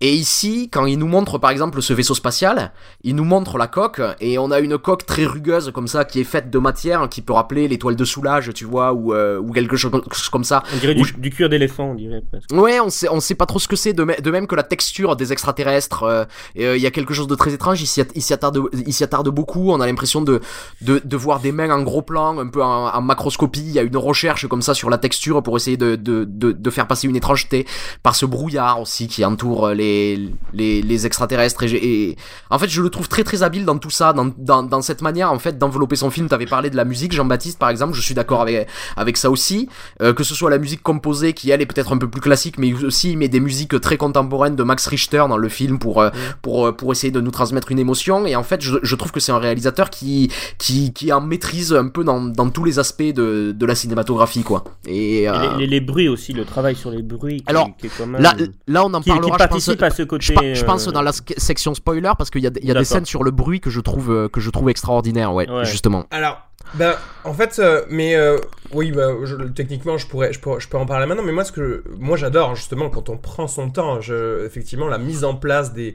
Et ici, quand il nous montre par exemple ce vaisseau spatial, il nous montre la coque et on a une coque très rugueuse comme ça qui est faite de matière qui peut rappeler l'étoile de soulage, tu vois, ou, ou quelque chose comme ça. On dirait du, du cuir d'éléphant, on dirait presque. Ouais, on sait on sait pas trop ce que c'est de, de, même que la texture des extraterrestres. Il y a quelque chose de très étrange. Il s'y attarde attarde beaucoup. On a l'impression de, de de voir des mains en gros plan, un peu en, en macroscopie. Il y a une recherche comme ça sur la texture pour essayer de, de, de, de, faire passer une étrangeté par ce brouillard aussi qui entoure les, les, les extraterrestres et, et, en fait je le trouve très très habile dans tout ça dans, dans, dans cette manière en fait d'envelopper son film t'avais parlé de la musique Jean-Baptiste par exemple je suis d'accord avec, avec ça aussi euh, que ce soit la musique composée qui elle est peut-être un peu plus classique mais aussi il met des musiques très contemporaines de Max Richter dans le film pour, euh, pour, euh, pour essayer de nous transmettre une émotion et en fait je, je trouve que c'est un réalisateur qui, qui, qui en maîtrise un peu dans, dans tous les aspects de, de la cinématographie quoi. Et, euh... les, les, bruits aussi, le travail sur les bruits. Qui, Alors qui est quand même... là, là on en qui, parlera. Qui participe je pense, à ce côté. Je, je pense dans la section spoiler parce qu'il y a, il y a des scènes sur le bruit que je trouve euh, que je trouve extraordinaire, ouais, ouais. justement. Alors. Ben, en fait, euh, mais euh, oui, bah, je, techniquement, je pourrais, je pourrais, je peux en parler maintenant. Mais moi, ce que, moi, j'adore justement quand on prend son temps. Je, effectivement, la mise en place des,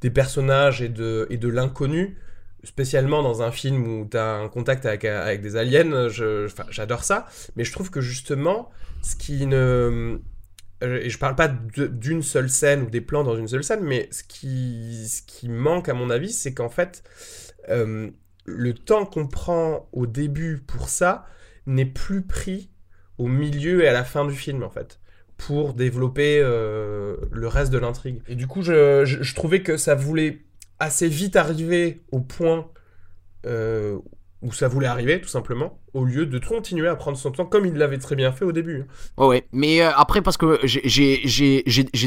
des personnages et de, et de l'inconnu spécialement dans un film où tu as un contact avec, avec des aliens, j'adore ça. Mais je trouve que justement, ce qui ne. Et je parle pas d'une seule scène ou des plans dans une seule scène, mais ce qui, ce qui manque à mon avis, c'est qu'en fait, euh, le temps qu'on prend au début pour ça n'est plus pris au milieu et à la fin du film, en fait. pour développer euh, le reste de l'intrigue. Et du coup, je trouvais que ça voulait assez vite arriver au point euh, où ça voulait arriver, tout simplement, au lieu de continuer à prendre son temps comme il l'avait très bien fait au début. Ouais, ouais. Mais euh, après, parce que j'ai-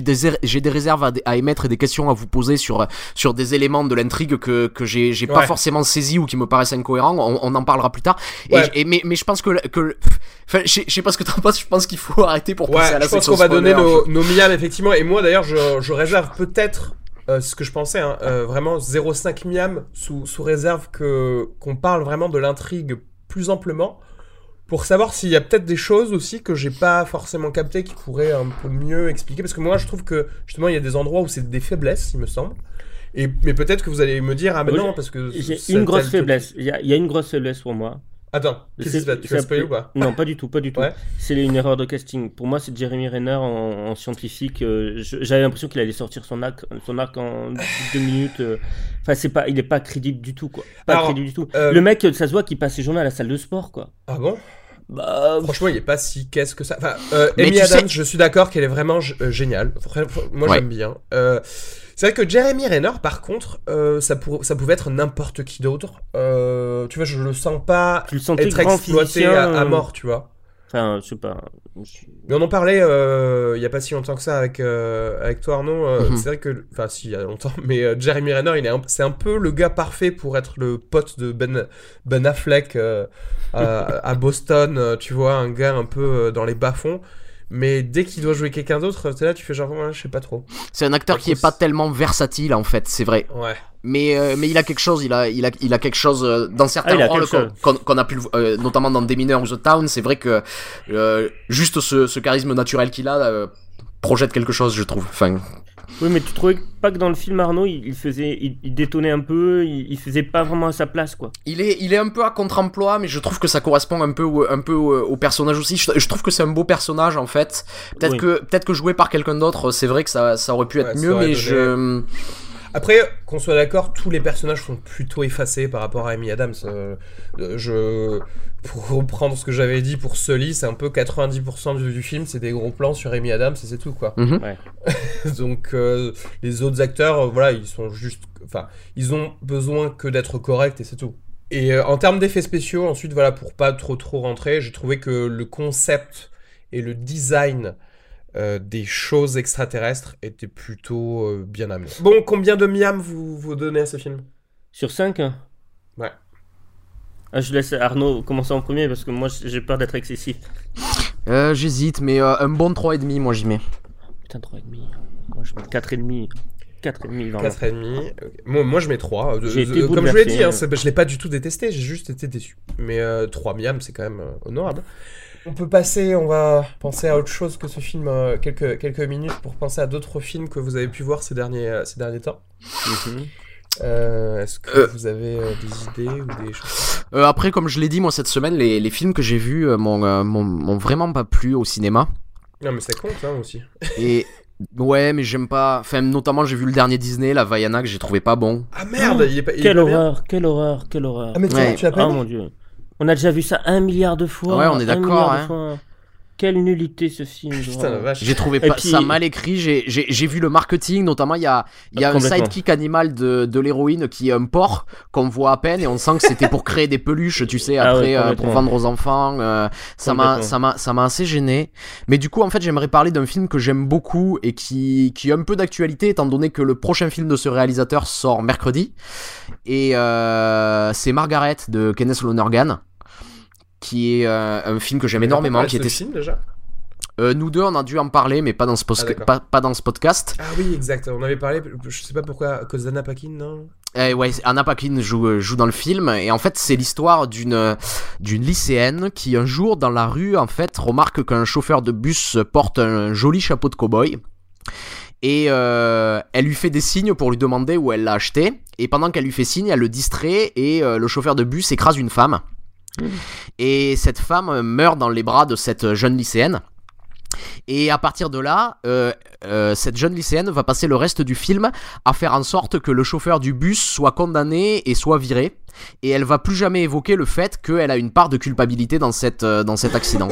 des, er- des réserves à, à émettre et des questions à vous poser sur, sur des éléments de l'intrigue que, que j'ai j'ai pas Ouais. forcément saisi ou qui me paraissent incohérents. On, on en parlera plus tard. Et, Ouais. et- mais, mais je pense que. que Enfin, je sais- pas ce que t'en penses, je pense qu'il faut arrêter pour Ouais, passer à la je pense qu'on va donner spoiler. nos, nos miams, effectivement. Et moi, d'ailleurs, je, je réserve peut-être euh, ce que je pensais, hein, euh, vraiment 0,5 miam sous, sous réserve que qu'on parle vraiment de l'intrigue plus amplement. Pour savoir s'il y a peut-être des choses aussi que j'ai pas forcément captées qui pourraient un peu mieux expliquer. Parce que moi, je trouve que justement, il y a des endroits où c'est des faiblesses, il me semble. Et, mais peut-être que vous allez me dire, ah, mais non, parce que. J'ai ça- une grosse faiblesse. Il y, a- il y a une grosse faiblesse pour moi. Attends, qu'est-ce qui C'est- se passe? Tu vas spoiler ou pas? Non, pas du tout, pas du tout. Ouais. C'est une erreur de casting. Pour moi, c'est Jeremy Renner en, en scientifique. euh, J'avais l'impression qu'il allait sortir son arc, son arc en deux minutes. euh. Enfin, c'est pas, il est pas crédible du tout, quoi. Pas Alors, crédible du tout. euh, Le mec, ça se voit qu'il passe ses journées à la salle de sport, quoi. Ah bon? Bah, Franchement, il est pas si qu'est-ce que ça. Enfin, euh, Amy Adams, sais- je suis d'accord qu'elle est vraiment euh, géniale. Moi, Ouais. j'aime bien. Euh, c'est vrai que Jeremy Renner, par contre, euh, ça, pour- ça pouvait être n'importe qui d'autre. Euh, tu vois, je le sens pas tu le sentais être exploité physicien. à, à mort, tu vois. Enfin, je sais pas. Mais on en parlait euh, il y a pas si longtemps que ça avec, euh, avec toi, Arnaud. Euh, Mhm. C'est vrai que. Enfin, si, il y a longtemps. Mais euh, Jeremy Renner, il est un- c'est un peu le gars parfait pour être le pote de Ben, ben Affleck euh, à, à Boston. euh, Tu vois, un gars un peu euh, dans les bas-fonds. Mais dès qu'il doit jouer quelqu'un d'autre, t'es là, tu fais genre, ouais, je sais pas trop. C'est un acteur qui est pas tellement versatile en fait, c'est vrai. Ouais. Mais, euh, mais il a quelque chose, il a, il a, il a quelque chose euh, dans certains Ah, il a rôles qu'on qu'on- qu'on a pu, euh, notamment dans Demeanor ou The Town, c'est vrai que euh, juste ce, ce charisme naturel qu'il a euh, projette quelque chose, je trouve. Enfin, Oui, mais tu trouvais pas que dans le film Arnaud, il, faisait, il, il détonnait un peu, il, il faisait pas vraiment à sa place, quoi. il est, il est un peu à contre-emploi, mais je trouve que ça correspond un peu, au, un peu au, au personnage aussi. Je, je trouve que c'est un beau personnage en fait. Peut-être Oui. que, peut-être que joué par quelqu'un d'autre, c'est vrai que ça, ça aurait pu être Ouais, mieux, mais donné- je, Après, qu'on soit d'accord, tous les personnages sont plutôt effacés par rapport à Amy Adams. Euh, je, pour reprendre ce que j'avais dit pour Sully, c'est un peu 90% du, du film, c'est des gros plans sur Amy Adams et c'est tout quoi. Mhm. Ouais. Donc euh, les autres acteurs, euh, voilà, ils sont juste, enfin, ils ont besoin que d'être corrects et c'est tout. Et euh, en termes d'effets spéciaux, ensuite, voilà, pour pas trop trop rentrer, j'ai trouvé que le concept et le design euh, des choses extraterrestres étaient plutôt euh, bien amenés. Bon, combien de miam vous, vous donnez à ce film? Sur 5 Ouais. Ah, je laisse Arnaud commencer en premier parce que moi j'ai peur d'être excessif. euh, j'hésite, mais euh, un bon 3,5 moi j'y mets. Putain, 3,5. Moi je mets 4,5. 4,5 vraiment. 4,5. ok. Moi, moi, je mets 3. Euh, J'ai euh, été comme je l'ai bouleversé, dit, hein, je l'ai pas du tout détesté, j'ai juste été déçu. Mais euh, 3 miam, c'est quand même euh, honorable. On peut passer, on va penser à autre chose que ce film, euh, quelques, quelques minutes pour penser à d'autres films que vous avez pu voir ces derniers, euh, ces derniers temps. Mhm. Euh, Est-ce que Euh. vous avez euh, des idées ou des choses Euh, après, comme je l'ai dit, moi cette semaine, les, les films que j'ai vus euh, m'ont euh, vraiment pas plu au cinéma. Non, mais ça compte hein, aussi. Et ouais, mais j'aime pas. Enfin, notamment, j'ai vu le dernier Disney, la Vaiana, que j'ai trouvé pas bon. Ah merde, il est pas, il est Quelle bien horreur, quelle horreur, quelle horreur. Ah, mais tu, Ouais. tu l'as pas Oh mon dieu. On a déjà vu ça un milliard de fois. Ouais, on est d'accord, hein. Quelle nullité ce film. J'ai trouvé pas, puis- ça mal écrit. J'ai- vu le marketing, notamment il y a, il y a un sidekick animal de, de l'héroïne qui est un porc qu'on voit à peine et on sent que c'était pour créer des peluches, tu sais, Ah après ouais, euh, pour vendre aux enfants. euh, ça m'a Complètement. ça m'a ça m'a assez gêné. Mais du coup, en fait, j'aimerais parler d'un film que j'aime beaucoup et qui qui a un peu d'actualité étant donné que le prochain film de ce réalisateur sort mercredi et euh, c'est Margaret de Kenneth Lonergan qui est euh, un film que j'aime énormément qui était film déjà euh, nous deux, on a dû en parler, mais pas dans ce, Ah, pas, pas dans ce podcast. Ah oui, exact. On avait parlé, je sais pas pourquoi, à cause d'Anna Paquin, non? Eh ouais, Anna Paquin joue, euh, joue dans le film, et en fait, c'est l'histoire d'une d'une lycéenne qui, un jour, dans la rue, en fait, remarque qu'un chauffeur de bus porte un joli chapeau de cow-boy. Et euh, elle lui fait des signes pour lui demander où elle l'a acheté. Et pendant qu'elle lui fait signe, elle le distrait et euh, le chauffeur de bus écrase une femme. Et cette femme euh, meurt dans les bras de cette jeune lycéenne. Et à partir de là, euh, euh, cette jeune lycéenne va passer le reste du film à faire en sorte que le chauffeur du bus soit condamné et soit viré. Et elle va plus jamais évoquer le fait qu'elle a une part de culpabilité dans, cette, euh, dans cet accident.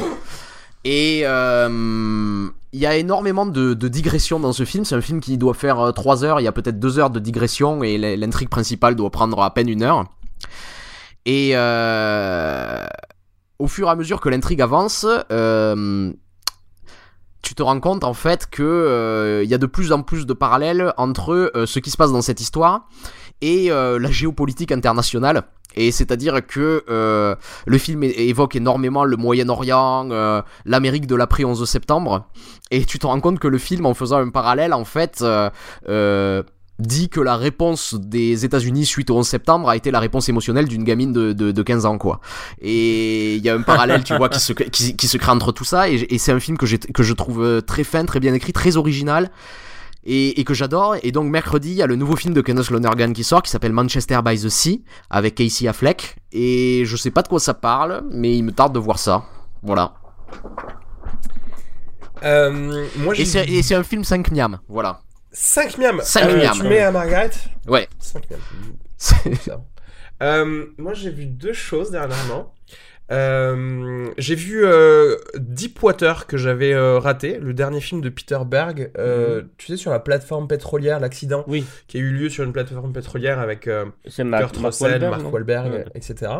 Et euh, il y a énormément de, de digressions dans ce film. C'est un film qui doit faire 3 heures. Il y a peut-être 2 heures de digression et l'intrigue principale doit prendre à peine une heure. Et euh, au fur et à mesure que l'intrigue avance, euh, tu te rends compte en fait que euh, il y a de plus en plus de parallèles entre euh, ce qui se passe dans cette histoire et euh, la géopolitique internationale. Et c'est-à-dire que euh, le film évoque énormément le Moyen-Orient, l'Amérique de l'après 11 septembre, et tu te rends compte que le film, en faisant un parallèle, en fait, dit que la réponse des États-Unis suite au 11 septembre a été la réponse émotionnelle d'une gamine de, de, de 15 ans, quoi. Et il y a un parallèle, tu vois, qui se, qui, qui se crée entre tout ça, et, et c'est un film que, j'ai- que je trouve très fin, très bien écrit, très original et, et que j'adore. Et donc mercredi, il y a le nouveau film de Kenneth Lonergan qui sort, qui s'appelle Manchester by the Sea, avec Casey Affleck. Et je sais pas de quoi ça parle, mais il me tarde de voir ça. Voilà. Euh, moi, et c'est un film 5 miam, voilà. 5 miams. 5 Euh, miams. Tu mets à Margaret Ouais. 5 miams. Euh, moi, j'ai vu deux choses dernièrement. Euh, j'ai vu euh, Deepwater que j'avais euh, raté, le dernier film de Peter Berg. euh, Tu sais, sur la plateforme pétrolière, l'accident Oui, qui a eu lieu sur une plateforme pétrolière avec euh, Kurt Mark Russell, Mark Wahlberg, Ouais. etc.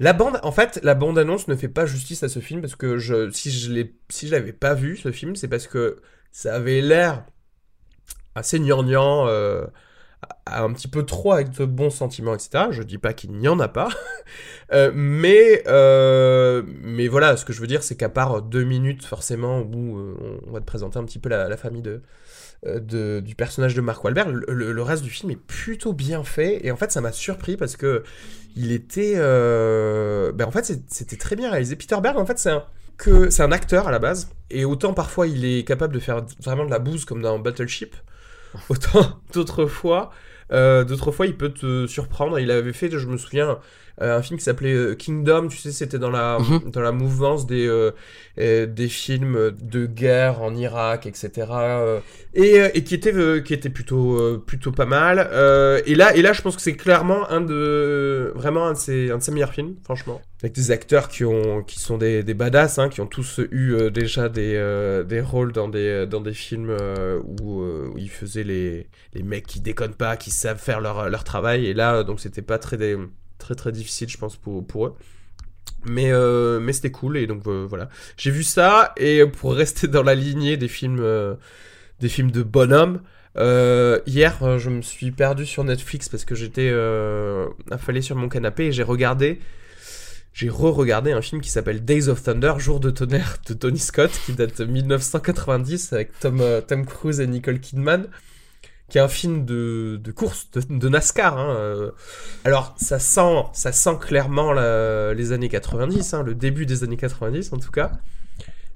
La bande, en fait, la bande annonce ne fait pas justice à ce film parce que je, si je l'ai, si je l'avais pas vu ce film, c'est parce que ça avait l'air assez gnangnan, euh, un petit peu trop avec de bons sentiments, etc. Je dis pas qu'il n'y en a pas, Euh, mais euh, mais voilà, ce que je veux dire, c'est qu'à part deux minutes forcément où on va te présenter un petit peu la, famille de, du personnage de Mark Wahlberg, le, reste du film est plutôt bien fait et en fait ça m'a surpris parce que il était, ben en fait c'était très bien réalisé. Peter Berg en fait c'est un que c'est un acteur à la base et autant parfois il est capable de faire vraiment de la bouse comme dans Battleship, autant d'autres fois euh, d'autres fois, il peut te surprendre. Il avait fait, je me souviens, un film qui s'appelait euh, Kingdom. Tu sais, c'était dans la Mhm. dans la mouvance des euh, euh, des films de guerre en Irak, etc. euh, et, euh, et qui était euh, qui était plutôt euh, plutôt pas mal. Euh, et là et là, je pense que c'est clairement un de vraiment un de ses un de ses meilleurs films, franchement. Avec des acteurs qui ont qui sont des, des badass, hein, qui ont tous eu euh, déjà des euh, des rôles dans des dans des films euh, où, euh, où ils faisaient les les mecs qui déconnent pas, qui savent faire leur, leur travail. Et là, donc c'était pas très, dé- très très difficile, je pense, pour, pour eux. Mais, euh, mais c'était cool, et donc euh, voilà. J'ai vu ça, et pour rester dans la lignée des films, euh, des films de bonhomme, hier, je me suis perdu sur Netflix parce que j'étais affalé sur mon canapé et j'ai regardé. J'ai re-regardé un film qui s'appelle Days of Thunder, Jour de tonnerre de Tony Scott, qui date de 1990 avec Tom, Tom Cruise et Nicole Kidman qui est un film de, course, de, NASCAR. hein, euh. Alors, ça sent, ça sent clairement la- les années 90, hein, le début des années 90 en tout cas.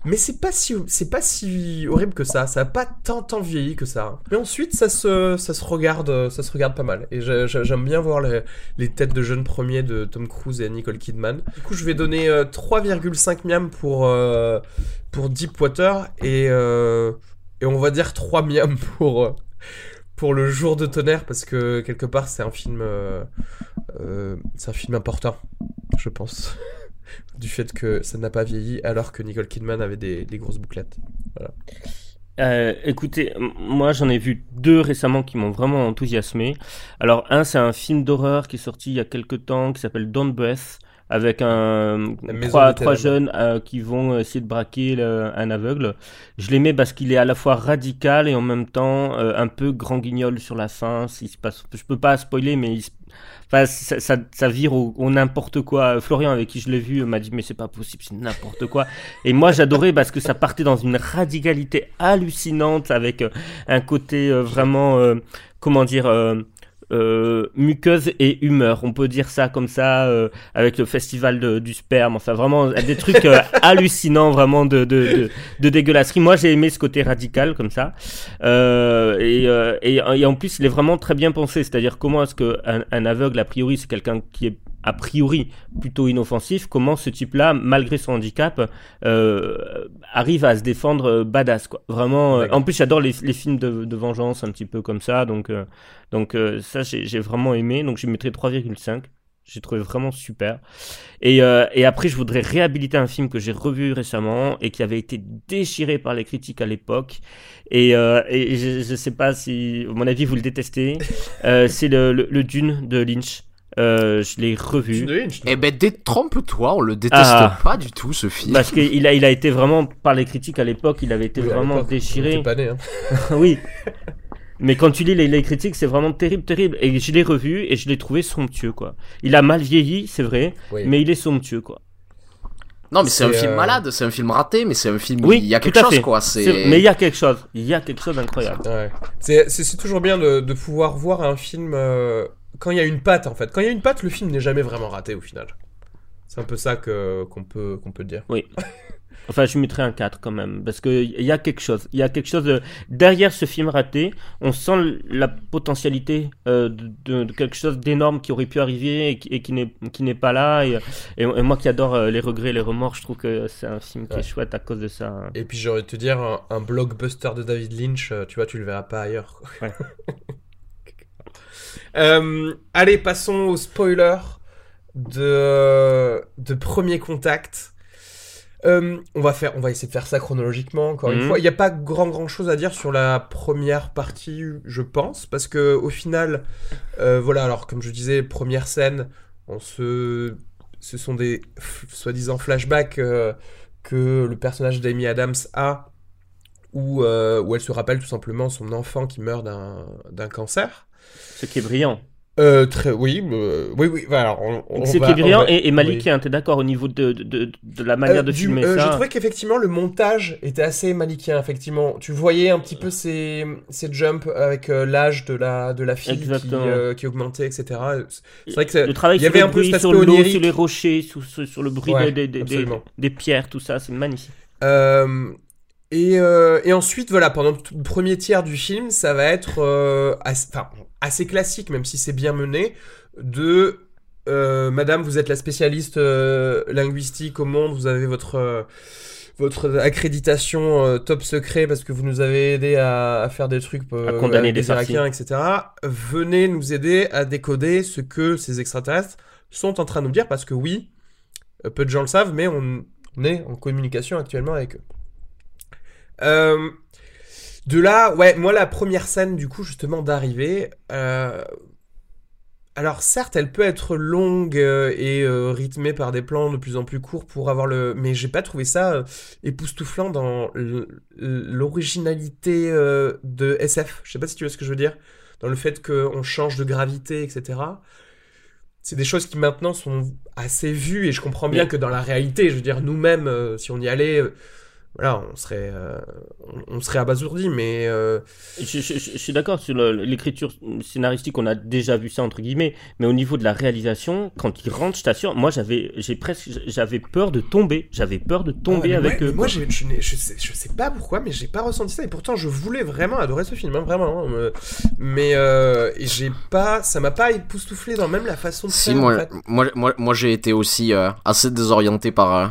Mais c'est pas si, pas si horrible que ça. Ça a pas tant, tant vieilli que ça. hein. Mais ensuite, ça se, ça se regarde, ça se regarde pas mal. Et j'ai- j'ai- j'aime bien voir les, têtes de jeunes premiers de Tom Cruise et Nicole Kidman. Du coup, je vais donner euh, 3,5 miams pour, euh, pour Deepwater et, euh, et on va dire 3 miams pour, euh, pour le jour de tonnerre parce que quelque part c'est un film euh, euh, c'est un film important je pense. Du fait que ça n'a pas vieilli alors que Nicole Kidman avait des, grosses bouclettes. Euh, écoutez, moi j'en ai vu deux récemment qui m'ont vraiment enthousiasmé. Alors un c'est un film d'horreur qui est sorti il y a quelques temps qui s'appelle Don't Breath avec un trois, trois jeunes euh, qui vont essayer de braquer le- un aveugle. Je l'aimais parce qu'il est à la fois radical et en même temps euh, un peu grand guignol sur la fin. Il se passe, je peux pas spoiler mais il se- Enfin, ça, ça, ça vire au, au n'importe quoi. Florian, avec qui je l'ai vu, m'a dit mais c'est pas possible, c'est n'importe quoi. Et moi, j'adorais parce que ça partait dans une radicalité hallucinante avec euh, un côté euh, vraiment, euh, comment dire, euh, muqueuse et humeur. On peut dire ça comme ça, euh, avec le festival de- du sperme. Enfin, vraiment des trucs euh, hallucinants, vraiment de, de, de, de dégueulasserie. Moi, j'ai aimé ce côté radical comme ça. Euh, et, euh, et, et en plus, il est vraiment très bien pensé. C'est-à-dire comment est-ce qu'un un aveugle, a priori, c'est quelqu'un qui est a priori plutôt inoffensif, comment ce type-là, malgré son handicap, euh, arrive à se défendre euh, badass quoi. Vraiment. euh, en plus, j'adore les, les films de, de vengeance un petit peu comme ça, donc euh, donc ça j'ai vraiment aimé. Donc je mettrai 3,5. J'ai trouvé vraiment super. Et, et après, je voudrais réhabiliter un film que j'ai revu récemment et qui avait été déchiré par les critiques à l'époque. Et, et je ne sais pas si, à mon avis, vous le détestez. C'est le, le, le Dune de Lynch. Euh, je l'ai revu. Eh ben, détrompe-toi, on le déteste Ah. pas du tout, ce film. Parce qu'il a, il a été vraiment, par les critiques à l'époque, il avait été Oui, vraiment déchiré. pas né, hein. oui. Mais quand tu lis les, les critiques, c'est vraiment terrible, terrible. Et je l'ai revu et je l'ai trouvé somptueux, quoi. Il a mal vieilli, c'est vrai, Oui. mais il est somptueux, quoi. Non, mais c'est un film euh, malade, c'est un film raté, mais c'est un film. Oui, il y a quelque chose, fait. quoi. C'est-. Mais il y a quelque chose. Il y a quelque chose d'incroyable. Ouais. C'est- toujours bien de, de pouvoir voir un film euh, quand il y a une patte en fait. Quand il y a une patte, le film n'est jamais vraiment raté au final. C'est un peu ça que qu'on peut qu'on peut dire. Enfin, je mettrais un 4 quand même, parce qu'il y a quelque chose. Il y a quelque chose de... derrière ce film raté. On sent la potentialité euh, de, quelque chose d'énorme qui aurait pu arriver et qui, et qui n'est qui n'est pas là. Et, et- et moi qui adore euh, les regrets, les remords, je trouve que c'est un film qui Ouais. est chouette à cause de ça. Et puis de te dire un, un blockbuster de David Lynch, euh, tu vois, tu le verras pas ailleurs. Ouais. Euh, allez, passons au spoiler de de premier contact. Euh, on va faire, on va essayer de faire ça chronologiquement. Encore une Mhm. fois, il n'y a pas grand grand chose à dire sur la première partie, je pense, parce que au final, euh, voilà. Alors comme je disais, première scène, on se, ce sont des soi-disant flashbacks euh, que le personnage d'Amy Adams a, où, euh, où elle se rappelle tout simplement son enfant qui meurt d'un cancer. Ce qui est brillant. Euh, très, oui, euh, oui, oui. voilà, alors, on, on Ce qui est brillant. va- Et, et Malik, oui. t'es d'accord au niveau de, de, de, la manière de du- filmer Je ça trouvais qu'effectivement le montage était assez manichéen, effectivement. Tu voyais un petit peu ces, ces jumps avec l'âge de la, de la fille qui, qui augmentait, etc. C'est vrai que Le travail il y sur avait un peu cet sur l'eau, sur les rochers, sur, sur, sur le bruit Ouais, des, des, des, pierres, tout ça, c'est magnifique. Euh, et, euh, et ensuite, voilà, pendant le premier tiers du film, ça va être euh, assez, enfin, assez classique, même si c'est bien mené, de euh, Madame, vous êtes la spécialiste linguistique au monde, vous avez votre, votre accréditation top secret parce que vous nous avez aidé à, à faire des trucs À condamner des Irakiens, etc. Venez nous aider à décoder ce que ces extraterrestres sont en train de nous dire parce que oui, peu de gens le savent, mais on est en communication actuellement avec eux. Euh, de là, ouais, moi la première scène du coup justement d'arrivée, euh, alors certes elle peut être longue euh, et euh, rythmée par des plans de plus en plus courts pour avoir le, mais j'ai pas trouvé ça époustouflant dans l'originalité de SF. Je sais pas si tu vois ce que je veux dire, dans le fait qu'on change de gravité, etc. C'est des choses qui maintenant sont assez vues et je comprends bien que dans la réalité, je veux dire nous-mêmes, euh, si on y allait, euh, voilà, on serait, euh, on, serait abasourdi, mais euh, Je, je- je- je suis d'accord sur l'écriture scénaristique, on a déjà vu ça entre guillemets, mais au niveau de la réalisation, quand ils rentrent, je t'assure, moi j'avais, j'ai presque, j'avais peur de tomber, j'avais peur de tomber Ah, avec moi, eux. moi, j'ai- je, sais, je sais pas pourquoi, mais j'ai pas ressenti ça. Et pourtant, je voulais vraiment adorer ce film, hein, vraiment. hein, euh, mais euh, j'ai pas, ça m'a pas époustouflé dans même la façon de Si, faire. moi, en fait. moi, moi, moi j'ai été aussi euh, assez désorienté par, euh,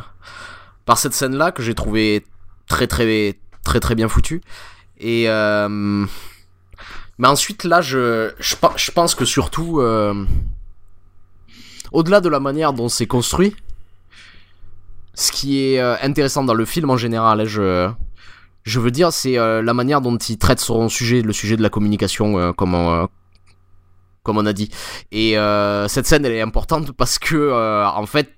par cette scène-là que j'ai trouvé très, très, très, très bien foutue. Et. euh, mais ensuite, là, je, je, je pense que surtout. euh, Au-delà de la manière dont c'est construit, ce qui est euh, intéressant dans le film en général, hein, je, je veux dire, c'est euh, la manière dont il traite son sujet, le sujet de la communication, euh, comme, on, comme on a dit. Et cette scène, elle est importante parce que, en fait,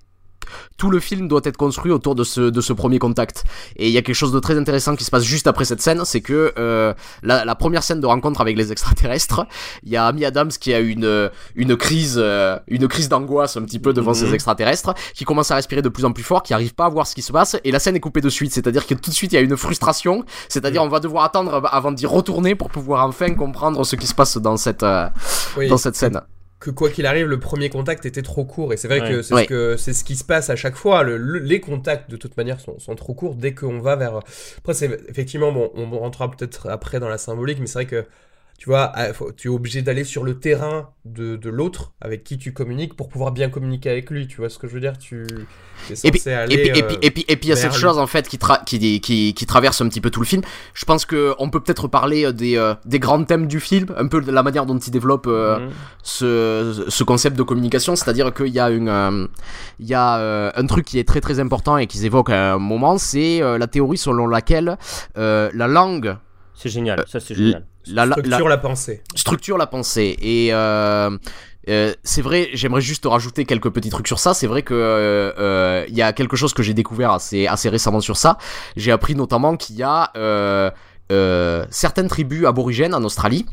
tout le film doit être construit autour de ce, de ce premier contact. Et il y a quelque chose de très intéressant qui se passe juste après cette scène, c'est que euh, la, la première scène de rencontre avec les extraterrestres, il y a Amy Adams qui a une, une crise, euh, une crise d'angoisse un petit peu devant Mhm. ces extraterrestres, qui commence à respirer de plus en plus fort, qui arrive pas à voir ce qui se passe, et la scène est coupée de suite. C'est-à-dire que tout de suite il y a une frustration, c'est-à-dire on va devoir attendre avant d'y retourner pour pouvoir enfin comprendre ce qui se passe dans cette, euh, Oui, dans cette scène. Que quoi qu'il arrive, le premier contact était trop court. Et c'est vrai Ouais. que c'est Ouais. ce que c'est ce qui se passe à chaque fois. Le- le- les contacts, de toute manière, sont, sont trop courts dès qu'on va vers. Après, c'est effectivement bon. On rentrera peut-être après dans la symbolique, mais c'est vrai que tu vois, ah, tu es obligé d'aller sur le terrain de, de l'autre avec qui tu communiques pour pouvoir bien communiquer avec lui. Tu vois ce que je veux dire? Tu es censé Et puis, aller. et puis, et euh, puis, et puis, et puis il y a cette lui. chose en fait qui, tra- qui, qui, qui traverse un petit peu tout le film. Je pense que on peut peut-être parler euh, des, euh, des grands thèmes du film, un peu de la manière dont il développe euh, Mhm. ce, ce concept de communication, c'est-à-dire qu'il y a une, euh, il y a euh, un truc qui est très très important et qu'ils évoquent à un moment, c'est euh, la théorie selon laquelle euh, la langue C'est génial, ça c'est génial. La, structure la pensée. structure la pensée et euh, euh, c'est vrai, j'aimerais juste rajouter quelques petits trucs sur ça. C'est vrai que euh, euh, il y a quelque chose que j'ai découvert assez assez récemment sur ça. J'ai appris notamment qu'il y a euh, euh, certaines tribus aborigènes en Australie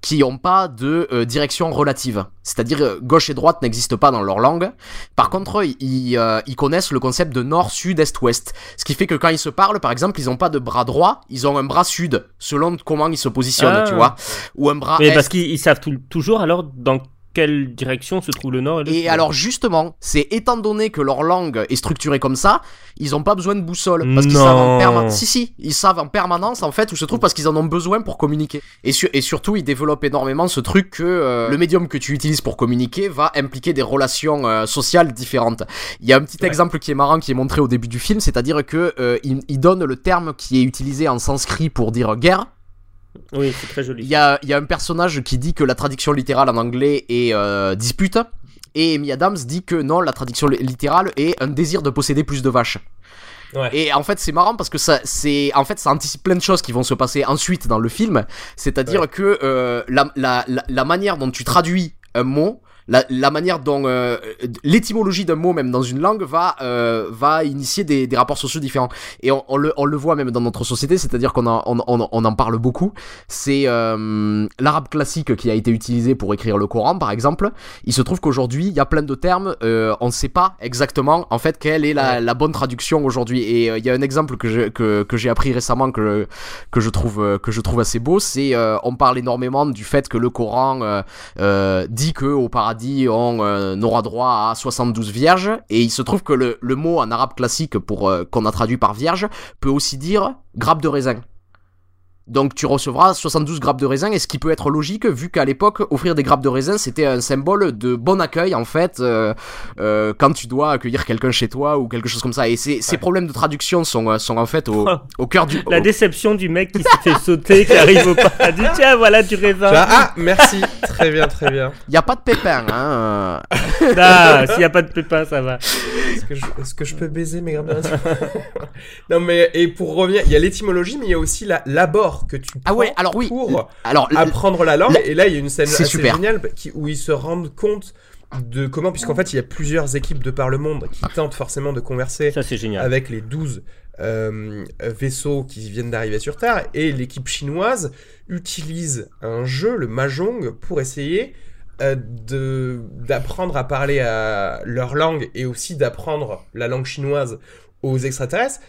qui n'ont pas de euh, direction relative. C'est-à-dire euh, gauche et droite n'existent pas dans leur langue. Par contre, ils, euh, ils connaissent le concept de nord, sud, est, ouest. Ce qui fait que quand ils se parlent, par exemple, ils n'ont pas de bras droit, ils ont un bras sud, selon comment ils se positionnent, Ah. tu vois. Ou un bras Mais est. parce qu'ils ils savent tout- toujours alors dans quelle direction se trouve le nord et le Et sud. alors justement, c'est étant donné que leur langue est structurée comme ça, ils ont pas besoin de boussole parce qu'ils savent en permanence. Si si, ils savent en permanence en fait où se trouve parce qu'ils en ont besoin pour communiquer. Et, sur- et surtout, ils développent énormément ce truc que euh, le médium que tu utilises pour communiquer va impliquer des relations euh, sociales différentes. Il y a un petit Ouais. exemple qui est marrant qui est montré au début du film, c'est-à-dire que euh, il, il donne le terme qui est utilisé en sanskrit pour dire guerre. Oui, c'est très joli. Il y a, il y a un personnage qui dit que la traduction littérale en anglais est euh, dispute. Et Amy Adams dit que non, la traduction li- littérale est un désir de posséder plus de vaches. Ouais. Et en fait, c'est marrant parce que ça, c'est, en fait, ça anticipe plein de choses qui vont se passer ensuite dans le film. C'est-à-dire Ouais. que euh, la, la, la, la manière dont tu traduis un mot, la, la manière dont euh, l'étymologie d'un mot, même dans une langue, va, euh, va initier des, des rapports sociaux différents. Et on, on le, on le voit même dans notre société, c'est-à-dire qu'on en, on, on, en parle beaucoup. C'est euh, l'arabe classique qui a été utilisé pour écrire le Coran, par exemple. Il se trouve qu'aujourd'hui, il y a plein de termes, euh, on ne sait pas exactement, en fait, quelle est la, la bonne traduction aujourd'hui. Et euh, il y a un exemple que j'ai que, que j'ai appris récemment que, que, je trouve, que je trouve assez beau, c'est euh, on parle énormément du fait que le Coran dit que au paradis on euh, aura droit à 72 vierges et il se trouve que le, mot en arabe classique pour euh, qu'on a traduit par vierge peut aussi dire grappe de raisin. Donc tu recevras 72 grappes de raisin, et ce qui peut être logique vu qu'à l'époque offrir des grappes de raisin c'était un symbole de bon accueil en fait euh, euh, quand tu dois accueillir quelqu'un chez toi ou quelque chose comme ça. Et ces, ces problèmes de traduction sont, euh, sont en fait au, au cœur du... La au- déception du mec qui s'est fait sauter, qui arrive au paradis. Tiens, voilà du raisin. Ah, merci. très bien, très bien. Il y a pas de pépin, hein. Ah, s'il n'y a pas de pépin, ça va. Est-ce que, je, est-ce que je peux baiser mes grappes de raisin? Non, mais et pour revenir, il y a l'étymologie, mais il y a aussi la que tu Ah ouais, prends alors oui. pour Alors, apprendre la langue. la- Et là, il y a une scène assez super. géniale qui- où ils se rendent compte de comment, puisqu'en fait, il y a plusieurs équipes de par le monde qui tentent forcément de converser Ça, avec les 12 euh, vaisseaux qui viennent d'arriver sur Terre. Et l'équipe chinoise utilise un jeu, le Mahjong, pour essayer euh, de d'apprendre à parler à leur langue et aussi d'apprendre la langue chinoise aux extraterrestres.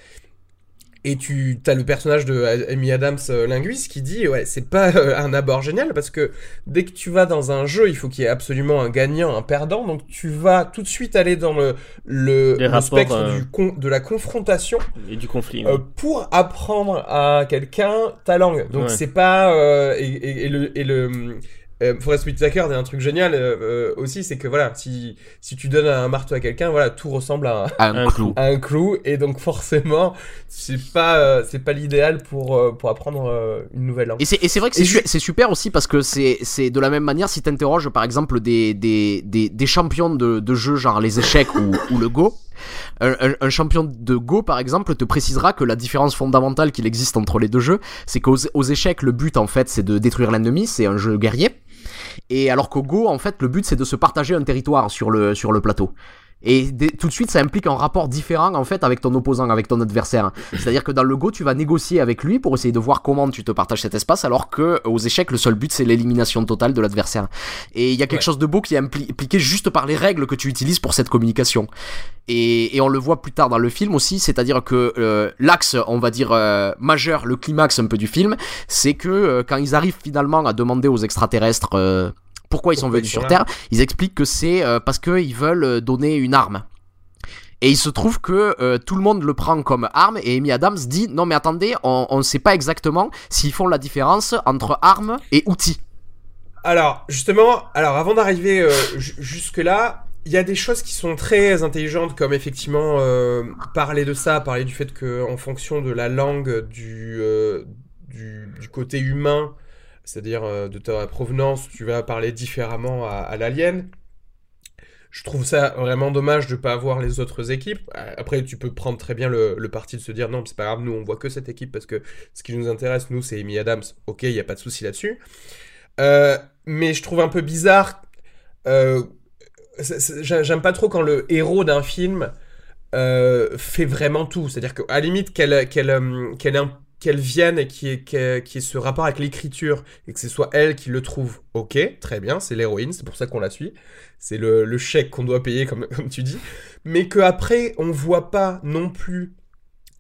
Et tu as le personnage de Amy Adams, euh, linguiste, qui dit ouais, c'est pas euh, un abord génial parce que dès que tu vas dans un jeu, il faut qu'il y ait absolument un gagnant, un perdant. Donc tu vas tout de suite aller dans le, le, le rapports, spectre euh, du con- de la confrontation Et du conflit. euh, pour apprendre à quelqu'un ta langue. Donc Ouais. c'est pas euh, et, et- et le et le euh, Forest Whitaker dit un truc génial euh, euh, aussi, c'est que voilà, si si tu donnes un marteau à quelqu'un, voilà, tout ressemble à, un- un Un clou. à un clou et donc forcément c'est pas euh, c'est pas l'idéal pour euh, pour apprendre euh, une nouvelle langue. Et c'est, et c'est vrai que c'est, su- super aussi parce que c'est, c'est de la même manière si t'interroges par exemple des, des, des, des champions de, de jeux genre les échecs ou, ou le Go. Un, un- un champion de Go par exemple te précisera que la différence fondamentale qu'il existe entre les deux jeux, c'est qu'aux aux échecs le but en fait c'est de détruire l'ennemi, c'est un jeu guerrier. Et alors qu'au Go en fait le but c'est de se partager un territoire sur le, sur le plateau. Et tout de suite, ça implique un rapport différent en fait avec ton opposant, avec ton adversaire. C'est-à-dire que dans le Go, tu vas négocier avec lui pour essayer de voir comment tu te partages cet espace, alors que aux échecs, le seul but c'est l'élimination totale de l'adversaire. Et il y a quelque Ouais. chose de beau qui est impli- impliqué juste par les règles que tu utilises pour cette communication. Et, et on le voit plus tard dans le film aussi, c'est-à-dire que euh, l'axe, on va dire euh, majeur, le climax un peu du film, c'est que euh, quand ils arrivent finalement à demander aux extraterrestres euh, pourquoi ils sont venus sur là Terre, ils expliquent que c'est euh, parce qu'ils veulent euh, donner une arme. Et il se trouve que euh, tout le monde le prend comme arme et Amy Adams dit non mais attendez, on ne sait pas exactement s'ils font la différence entre arme et outil. Alors, justement, alors avant d'arriver euh, jusque-là, il y a des choses qui sont très intelligentes, comme effectivement euh, parler de ça, parler du fait que en fonction de la langue, du, du, du, côté humain, c'est-à-dire euh, de ta provenance, tu vas parler différemment à, l'alien. Je trouve ça vraiment dommage de pas avoir les autres équipes. Après, tu peux prendre très bien le, parti de se dire non, c'est pas grave, nous on voit que cette équipe parce que ce qui nous intéresse, nous, c'est Amy Adams. Ok, il n'y a pas de souci là-dessus. Euh, mais je trouve un peu bizarre. Euh, J'aime pas trop quand le héros d'un film fait vraiment tout. C'est-à-dire qu'à la limite, qu'elle qu'elle qu'elle qu'elle vienne et qui est, qui ait ce rapport avec l'écriture et que ce soit elle qui le trouve, ok, très bien, c'est l'héroïne, c'est pour ça qu'on la suit. C'est le, le, chèque qu'on doit payer, comme, comme tu dis. Mais qu'après, on voit pas non plus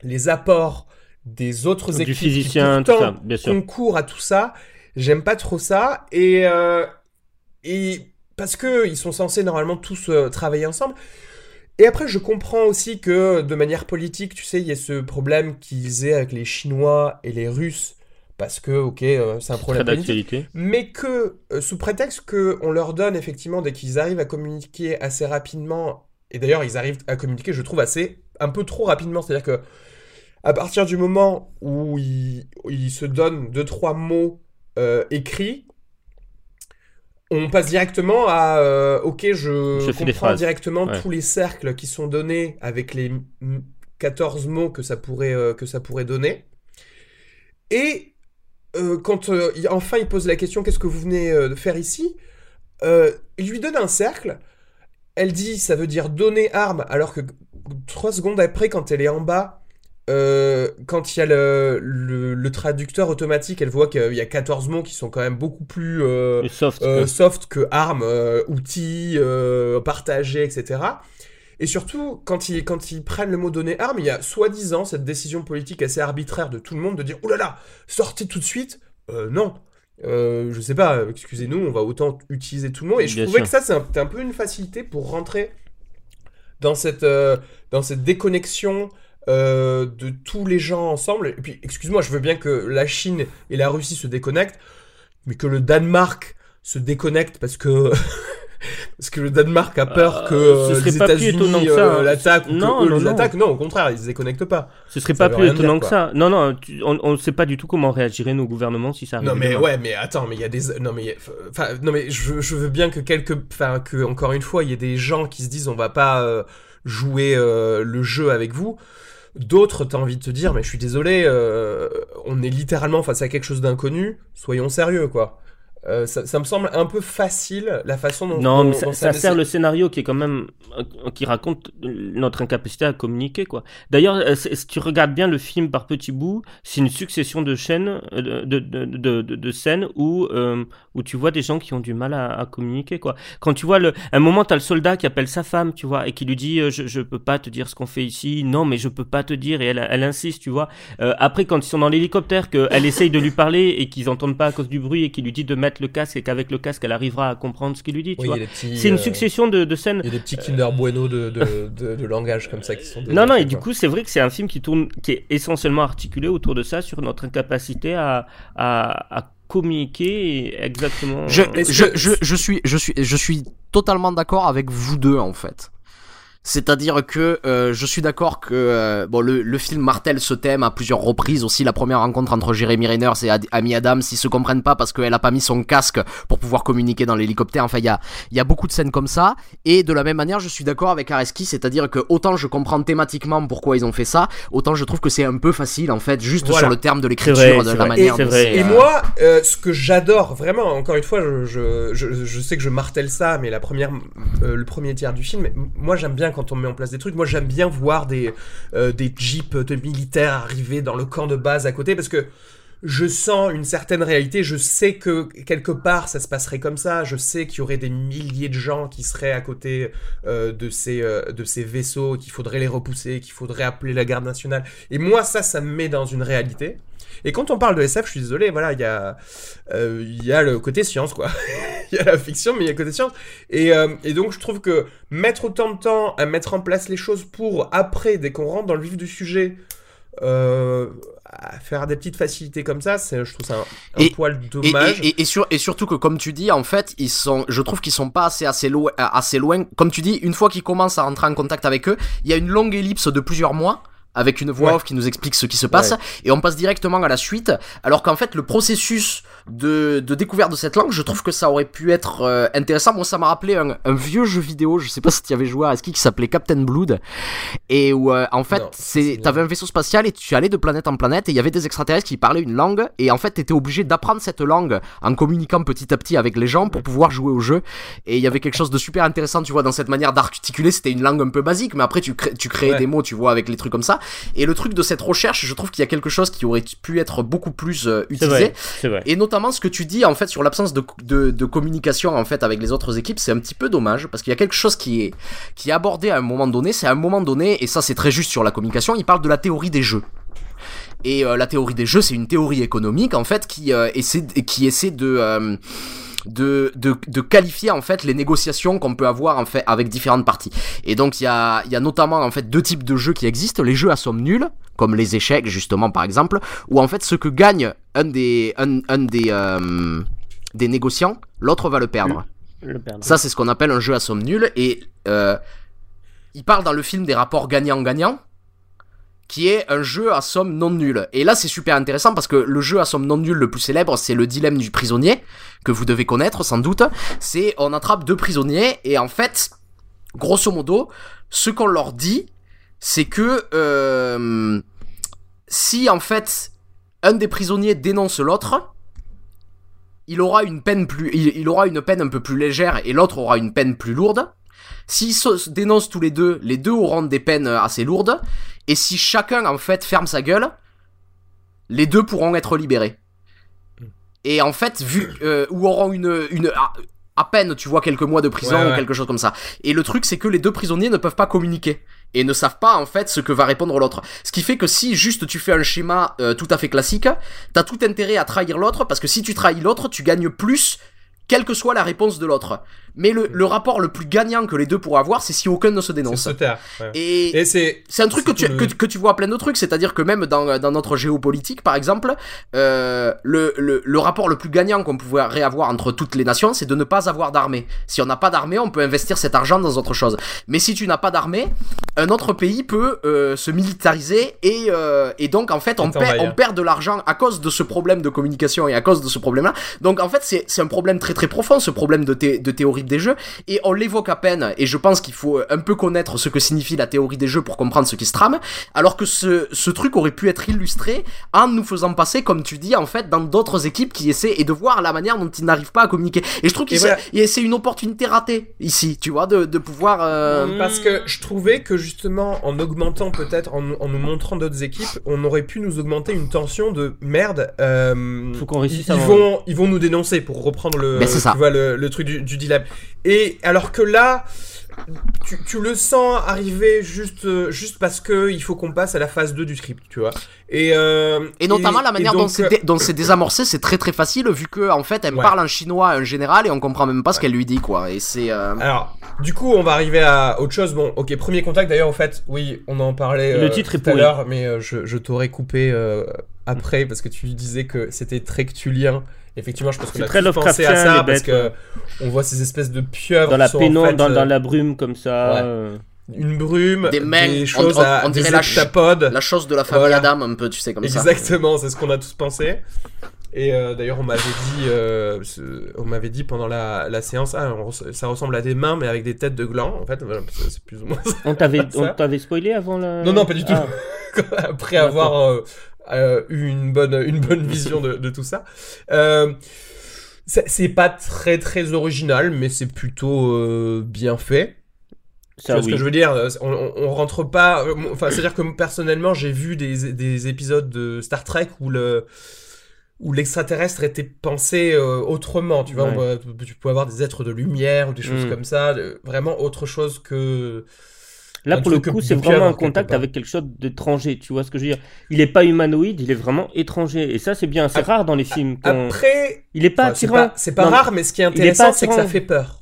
les apports des autres du équipes physicien, qui tout ça, bien sûr. concourent à tout ça. J'aime pas trop ça. Et, euh, et parce que ils sont censés normalement tous euh, travailler ensemble. Et après, je comprends aussi que de manière politique, tu sais, il y a ce problème qu'ils aient avec les Chinois et les Russes, parce que, ok, euh, c'est un problème politique, mais que euh, sous prétexte qu'on leur donne effectivement dès qu'ils arrivent à communiquer assez rapidement, et d'ailleurs ils arrivent à communiquer, je trouve assez un peu trop rapidement, c'est-à-dire que à partir du moment où ils, ils se donnent deux trois mots euh, écrits, on passe directement à euh, ok je, comprends directement Ouais. tous les cercles qui sont donnés avec les m- 14 mots que ça pourrait euh, que ça pourrait donner. Et euh, quand il- enfin il pose la question qu'est-ce que vous venez de faire ici? Il lui donne un cercle. Elle dit ça veut dire donner arme alors que trois secondes après quand elle est en bas euh, quand il y a le, le- le traducteur automatique, elle voit qu'il y a 14 mots qui sont quand même beaucoup plus euh, soft. euh, soft que armes, outils, partagés, etc. Et surtout, quand ils, quand ils prennent le mot donner arme, il y a soi-disant cette décision politique assez arbitraire de tout le monde de dire « Oh là là, sortez tout de suite Non je sais pas, excusez-nous, on va autant utiliser tout le monde. Et je Bien trouvais sûr. que ça, c'est un, peu une facilité pour rentrer dans cette, dans cette déconnexion euh, de tous les gens ensemble. Et puis, excuse-moi, je veux bien que la Chine et la Russie se déconnectent, mais que le Danemark se déconnecte parce que parce que le Danemark a peur Euh, que euh, les États-Unis euh, hein. l'attaquent ou Non, que eux non, les non. attaquent. Non, au contraire, ils se déconnectent pas. Ce serait ça pas plus étonnant dire, que ça. Non, non, tu- on ne sait pas du tout comment réagirait nos gouvernements si ça arrivait. Non mais demain. ouais, mais attends, mais il y a des non mais enfin non mais je, je veux bien que quelques enfin que encore une fois, il y ait des gens qui se disent on va pas euh, jouer le jeu avec vous. D'autres, t'as envie de te dire, mais je suis désolé, euh, on est littéralement face à quelque chose d'inconnu, soyons sérieux, quoi. Euh, ça, ça me semble un peu facile la façon dont. Non, dont- mais ça, dont ça essaie- sert le scénario qui est quand même euh, qui raconte notre incapacité à communiquer quoi. D'ailleurs, euh, si tu regardes bien le film par petits bouts, c'est une succession de chaînes de, de, de, scènes où euh, où tu vois des gens qui ont du mal à, à communiquer quoi. Quand tu vois le à un moment t'as le soldat qui appelle sa femme, tu vois, et qui lui dit euh, je je peux pas te dire ce qu'on fait ici. Non, mais je peux pas te dire et elle elle insiste, tu vois. Après quand ils sont dans l'hélicoptère qu'elle essaye de lui parler et qu'ils entendent pas à cause du bruit et qu'il lui dit de mettre le casque et qu'avec le casque elle arrivera à comprendre ce qu'il lui dit, Oui, C'est une euh, succession de, de scènes. Il y a des petits Kinder Bueno de, de, de, de langage comme ça qui sont. Non, non, et du coup, c'est vrai que c'est un film qui tourne, qui est essentiellement articulé autour de ça, sur notre incapacité à, à, à communiquer exactement. Je, je, je, je suis, je, suis, je suis totalement d'accord avec vous deux en fait. C'est-à-dire que euh, je suis d'accord que euh, bon le, le film martèle ce thème à plusieurs reprises aussi la première rencontre entre Jeremy Renner et Ad- Amy Adams ils se comprennent pas parce qu'elle a pas mis son casque pour pouvoir communiquer dans l'hélicoptère enfin il y a il y a beaucoup de scènes comme ça et de la même manière je suis d'accord avec Areski c'est-à-dire que autant je comprends thématiquement pourquoi ils ont fait ça autant je trouve que c'est un peu facile en fait juste Voilà. sur le terme de l'écriture de la vrai. manière vrai. c'est, Et euh, moi, euh, ce que j'adore vraiment, encore une fois, je, je, je, je sais que je martèle ça, mais la première, euh, le premier tiers du film, moi j'aime bien quand on met en place des trucs. Moi j'aime bien voir des euh, des jeeps de militaires arriver dans le camp de base à côté parce que je sens une certaine réalité. Je sais que quelque part ça se passerait comme ça. Je sais qu'il y aurait des milliers de gens qui seraient à côté euh, de ces euh, de ces vaisseaux, qu'il faudrait les repousser, qu'il faudrait appeler la garde nationale. Et moi ça, ça me met dans une réalité. Et quand on parle de SF, je suis désolé, voilà, il y a, euh, y a le côté science, quoi. il y a la fiction, mais il y a côté science. Et, euh, et donc, je trouve que mettre autant de temps à mettre en place les choses pour après, dès qu'on rentre dans le vif du sujet, euh, à faire des petites facilités comme ça, c'est, je trouve ça un, un Et- poil dommage. et, et, et sur- et surtout que comme tu dis en fait ils sont je trouve qu'ils sont pas assez assez loin assez loin comme tu dis une fois qu'ils commencent à rentrer en contact avec eux il y a une longue ellipse de plusieurs mois avec une voix Ouais. off qui nous explique ce qui se passe Ouais. et on passe directement à la suite alors qu'en fait le processus de, de découverte de cette langue je trouve que ça aurait pu être euh, intéressant moi ça m'a rappelé un, un vieux jeu vidéo je sais pas si tu y avais joué à ski qui s'appelait Captain Blood et où euh, en fait c'est t'avais un vaisseau spatial et tu allais de planète en planète et il y avait des extraterrestres qui parlaient une langue et en fait t'étais obligé d'apprendre cette langue en communiquant petit à petit avec les gens pour pouvoir jouer au jeu et il y avait quelque chose de super intéressant tu vois dans cette manière d'articuler c'était une langue un peu basique mais après tu, crées, tu créais Ouais. des mots tu vois avec les trucs comme ça et le truc de cette recherche je trouve qu'il y a quelque chose qui aurait pu être beaucoup plus euh, utilisé vrai, c'est vrai. et notamment ce que tu dis en fait sur l'absence de, de, de communication en fait avec les autres équipes, c'est un petit peu dommage parce qu'il y a quelque chose qui est qui est abordé à un moment donné. C'est à un moment donné et ça c'est très juste sur la communication. Il parle de la théorie des jeux. Et euh, la théorie des jeux, c'est une théorie économique en fait qui euh, essaie qui essaie de de, de, de qualifier en fait les négociations qu'on peut avoir en fait avec différentes parties. Et donc il y a, y a notamment en fait deux types de jeux qui existent, les jeux à somme nulle, comme les échecs justement par exemple, où en fait ce que gagne un des un, un des euh, des négociants, l'autre va le perdre. Le perdre. Ça c'est ce qu'on appelle un jeu à somme nulle et euh, il parle dans le film des rapports gagnant-gagnant qui est un jeu à somme non nulle. Et là, c'est super intéressant parce que le jeu à somme non nulle le plus célèbre, c'est le dilemme du prisonnier, que vous devez connaître sans doute. C'est on attrape deux prisonniers et en fait, grosso modo, ce qu'on leur dit, c'est que euh, si en fait un des prisonniers dénonce l'autre, il aura une peine plus, il, aura une peine un peu plus légère et l'autre aura une peine plus lourde. S'ils se dénoncent tous les deux, les deux auront des peines assez lourdes. Et si chacun en fait ferme sa gueule, les deux pourront être libérés. Et en fait, vu euh, ou auront une une à, à peine, tu vois, quelques mois de prison Ouais, ou quelque chose comme ça. Et le truc, c'est que les deux prisonniers ne peuvent pas communiquer et ne savent pas en fait ce que va répondre l'autre. Ce qui fait que si juste tu fais un schéma euh, tout à fait classique, t'as tout intérêt à trahir l'autre parce que si tu trahis l'autre, tu gagnes plus quelle que soit la réponse de l'autre. Mais le, le rapport le plus gagnant que les deux pourraient avoir, c'est si aucun ne se dénonce. se taire. ouais. Et, Et c'est. c'est un truc que tu, que, le- que tu vois plein de trucs, c'est-à-dire que même dans, dans notre géopolitique, par exemple, euh, le, le, rapport le plus gagnant qu'on pourrait avoir entre toutes les nations, c'est de ne pas avoir d'armée. Si on n'a pas d'armée, on peut investir cet argent dans autre chose. Mais si tu n'as pas d'armée, un autre pays peut euh, se militariser et, euh, et donc en fait on perd, t'envahir. on perd de l'argent à cause de ce problème de communication et à cause de ce problème-là. Donc en fait c'est c'est un problème très très profond, ce problème de, thé- de théorie des jeux, et on l'évoque à peine, et je pense qu'il faut un peu connaître ce que signifie la théorie des jeux pour comprendre ce qui se trame, alors que ce, ce truc aurait pu être illustré en nous faisant passer, comme tu dis, en fait, dans d'autres équipes qui essaient, et de voir la manière dont ils n'arrivent pas à communiquer. Et je trouve que voilà. c'est une opportunité ratée, ici, tu vois, de, de pouvoir... euh, Parce que je trouvais que justement, en augmentant peut-être, en, nous- en nous montrant d'autres équipes, on aurait pu nous augmenter une tension de merde. euh, Faut qu'on réussisse ils, vont, ils vont nous dénoncer pour reprendre le, Ben, c'est ça. tu vois, le, le truc du, du dilemme. Et alors que là, tu, tu le sens arriver juste, euh, juste parce que il faut qu'on passe à la phase 2 du script, tu vois. Et, euh, Et notamment la manière dont donc, c'est dé- dont c'est désamorcé, c'est très très facile vu que en fait elle Ouais. parle en chinois à un général et on comprend même pas ce qu'elle lui dit quoi. Et c'est euh, Alors, du coup, on va arriver à autre chose. Bon, ok, premier contact. D'ailleurs, au fait, oui, on en parlait Le euh, titre est tout à pourri. l'heure, mais euh, je, je t'aurais coupé euh, après parce que tu disais que c'était très ctulien. Effectivement, je pense qu'on C'est a très pensé à ça parce bêtes, que ouais. on voit ces espèces de pieuvres dans la en pénombre, fait, dans, euh, dans la brume comme ça. Ouais. euh, une brume, Des mains, choses on- on- à on dirait des la la chose de la famille Voilà. Adam un peu, tu sais comme ça. Exactement, c'est ce qu'on a tous pensé. Et euh, d'ailleurs, on m'avait dit, euh, on m'avait dit pendant la, la séance, ah, on ça ressemble à des mains, mais avec des têtes de glands. En fait, c'est plus ou moins ça. On t'avait, Ça. on t'avait spoilé avant la. Non, non, pas du tout. Ah. Après avoir euh, euh, eu une bonne, une bonne vision de, de tout ça. Euh, c'est pas très très original, mais c'est plutôt euh, bien fait. Ça, vois ce oui. que je veux dire? On, on, on rentre pas. Enfin, c'est-à-dire que personnellement, j'ai vu des, des épisodes de Star Trek où le où l'extraterrestre était pensé euh, autrement. Tu vois, Ouais. on va- tu peux avoir des êtres de lumière ou des choses Mm. comme ça, vraiment autre chose que Là, Un pour le coup, c'est vraiment un contact avec quelque chose d'étranger. Tu vois ce que je veux dire Il est pas humanoïde, il est vraiment étranger. Et ça, c'est bien. C'est rare dans les films. Après, Il est pas Enfin, c'est attirant. pas, c'est pas Non, rare, mais ce qui est intéressant, c'est que ça fait peur.